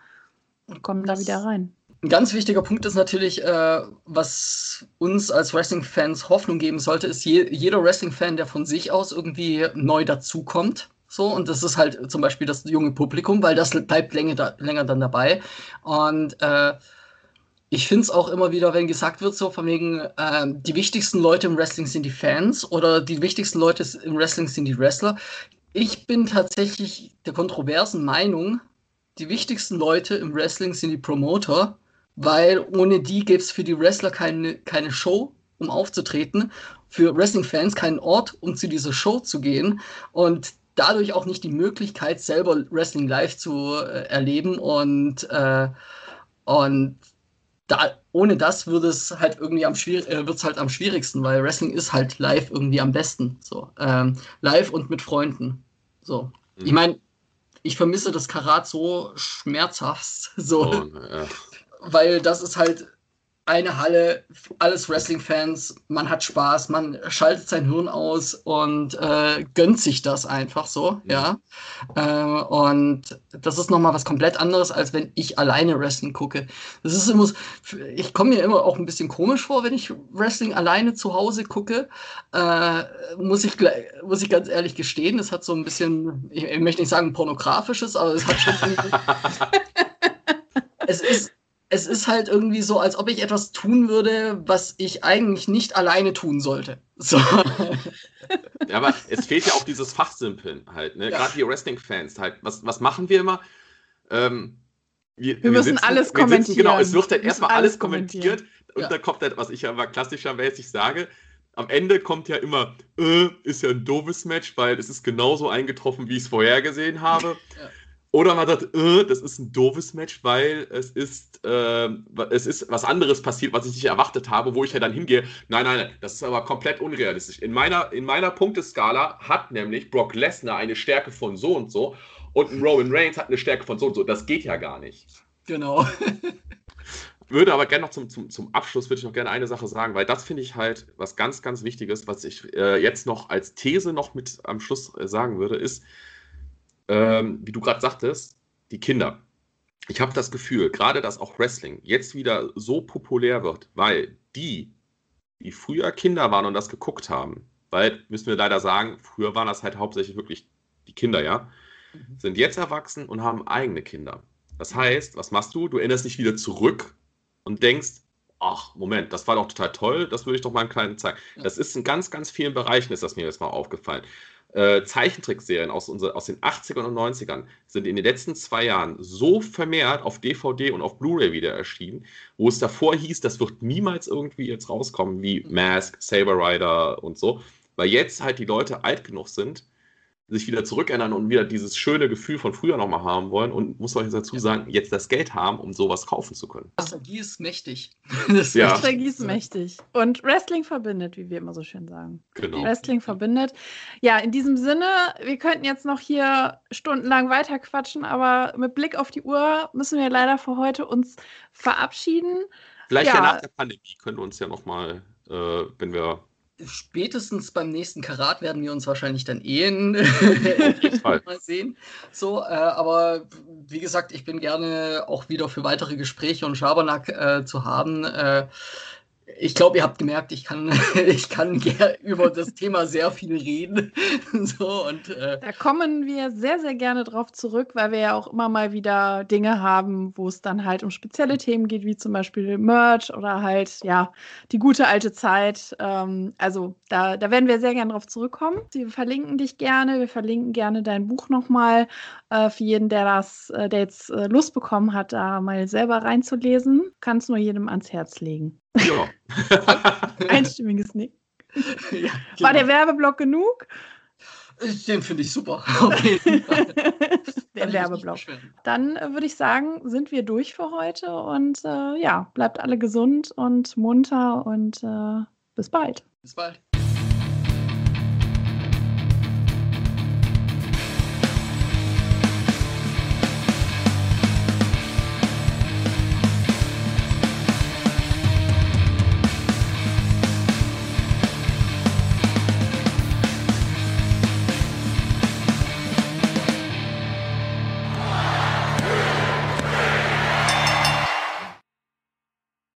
Und kommen da wieder rein. Ein ganz wichtiger Punkt ist natürlich, äh, was uns als Wrestling-Fans Hoffnung geben sollte, ist je, jeder Wrestling-Fan, der von sich aus irgendwie neu dazukommt. So, und das ist halt zum Beispiel das junge Publikum, weil das bleibt länger, da, länger dann dabei. Und äh, ich finde es auch immer wieder, wenn gesagt wird, so von wegen, äh, die wichtigsten Leute im Wrestling sind die Fans oder die wichtigsten Leute im Wrestling sind die Wrestler. Ich bin tatsächlich der kontroversen Meinung, die wichtigsten Leute im Wrestling sind die Promoter weil ohne die gäbe es für die Wrestler keine, keine Show, um aufzutreten, für Wrestling-Fans keinen Ort, um zu dieser Show zu gehen und dadurch auch nicht die Möglichkeit, selber Wrestling live zu äh, erleben und, äh, und da, ohne das würde es halt irgendwie am äh, wird's halt am schwierigsten, weil Wrestling ist halt live irgendwie am besten. So. Ähm, live und mit Freunden. So. Mhm. Ich meine, ich vermisse das Karat so schmerzhaft. So. Oh, ja weil das ist halt eine Halle, alles Wrestling-Fans, man hat Spaß, man schaltet sein Hirn aus und äh, gönnt sich das einfach so, ja. ja. Äh, und das ist nochmal was komplett anderes, als wenn ich alleine Wrestling gucke. Das ist immer, ich komme mir immer auch ein bisschen komisch vor, wenn ich Wrestling alleine zu Hause gucke. Äh, muss, ich, muss ich ganz ehrlich gestehen, es hat so ein bisschen, ich, ich möchte nicht sagen pornografisches, aber es hat schon. es ist es ist halt irgendwie so, als ob ich etwas tun würde, was ich eigentlich nicht alleine tun sollte. So. Ja, aber es fehlt ja auch dieses Fachsimpeln halt, ne? Ja. Gerade die Wrestling-Fans halt. Was, was machen wir immer? Ähm, wir, wir, müssen sitzen, alles wir kommentieren. Sitzen, genau, es wird dann erstmal alles kommentiert und ja. da kommt dann, was ich ja immer klassischermäßig sage, am Ende kommt ja immer, äh, ist ja ein doofes Match, weil es ist genauso eingetroffen, wie ich es vorhergesehen habe. Ja. Oder man sagt, äh, das ist ein doofes Match, weil es ist, äh, es ist was anderes passiert, was ich nicht erwartet habe, wo ich ja dann hingehe. Nein, nein, das ist aber komplett unrealistisch. In meiner, in meiner Punkteskala hat nämlich Brock Lesnar eine Stärke von so und so und ein Roman Reigns hat eine Stärke von so und so. Das geht ja gar nicht. Genau. würde aber gerne noch zum, zum, zum Abschluss, würde ich noch gerne eine Sache sagen, weil das finde ich halt was ganz, ganz Wichtiges, was ich äh, jetzt noch als These noch mit am Schluss äh, sagen würde, ist, ähm, wie du gerade sagtest, die Kinder. Ich habe das Gefühl, gerade dass auch Wrestling jetzt wieder so populär wird, weil die, die früher Kinder waren und das geguckt haben, weil, müssen wir leider sagen, früher waren das halt hauptsächlich wirklich die Kinder, ja, mhm. sind jetzt erwachsen und haben eigene Kinder. Das heißt, was machst du? Du erinnerst dich wieder zurück und denkst, ach, Moment, das war doch total toll, das würde ich doch mal einen kleinen zeigen. Das ist in ganz, ganz vielen Bereichen, ist das mir jetzt mal aufgefallen äh, Zeichentrickserien aus, unser, aus den 80ern und 90ern sind in den letzten zwei Jahren so vermehrt auf DVD und auf Blu-ray wieder erschienen, wo es davor hieß, das wird niemals irgendwie jetzt rauskommen, wie Mask, Saber Rider und so, weil jetzt halt die Leute alt genug sind, sich wieder zurückerinnern und wieder dieses schöne Gefühl von früher nochmal haben wollen und muss man jetzt dazu sagen, jetzt das Geld haben, um sowas kaufen zu können. Nostalgie ist mächtig. Das ja. Nostalgie ist mächtig. Und Wrestling verbindet, wie wir immer so schön sagen. Genau. Wrestling verbindet. Ja, in diesem Sinne, wir könnten jetzt noch hier stundenlang weiter quatschen, aber mit Blick auf die Uhr müssen wir leider für heute uns verabschieden. Vielleicht ja, ja nach der Pandemie können wir uns ja nochmal, äh, wenn wir spätestens beim nächsten Karat werden wir uns wahrscheinlich dann ehen. mal sehen. So, äh, aber wie gesagt, ich bin gerne auch wieder für weitere Gespräche und Schabernack äh, zu haben. Äh, ich glaube, ihr habt gemerkt, ich kann, ich kann über das Thema sehr viel reden. so, und, äh, da kommen wir sehr, sehr gerne drauf zurück, weil wir ja auch immer mal wieder Dinge haben, wo es dann halt um spezielle Themen geht, wie zum Beispiel Merch oder halt, ja, die gute alte Zeit. Ähm, also da, da werden wir sehr gerne drauf zurückkommen. Wir verlinken dich gerne, wir verlinken gerne dein Buch nochmal äh, für jeden, der das, äh, der jetzt äh, Lust bekommen hat, da mal selber reinzulesen. Kann es nur jedem ans Herz legen. Ja. Einstimmiges Nick. Ja, genau. War der Werbeblock genug? Den finde ich super. Der Werbeblock. Dann äh, würde ich sagen, sind wir durch für heute und äh, ja, bleibt alle gesund und munter und äh, bis bald. Bis bald.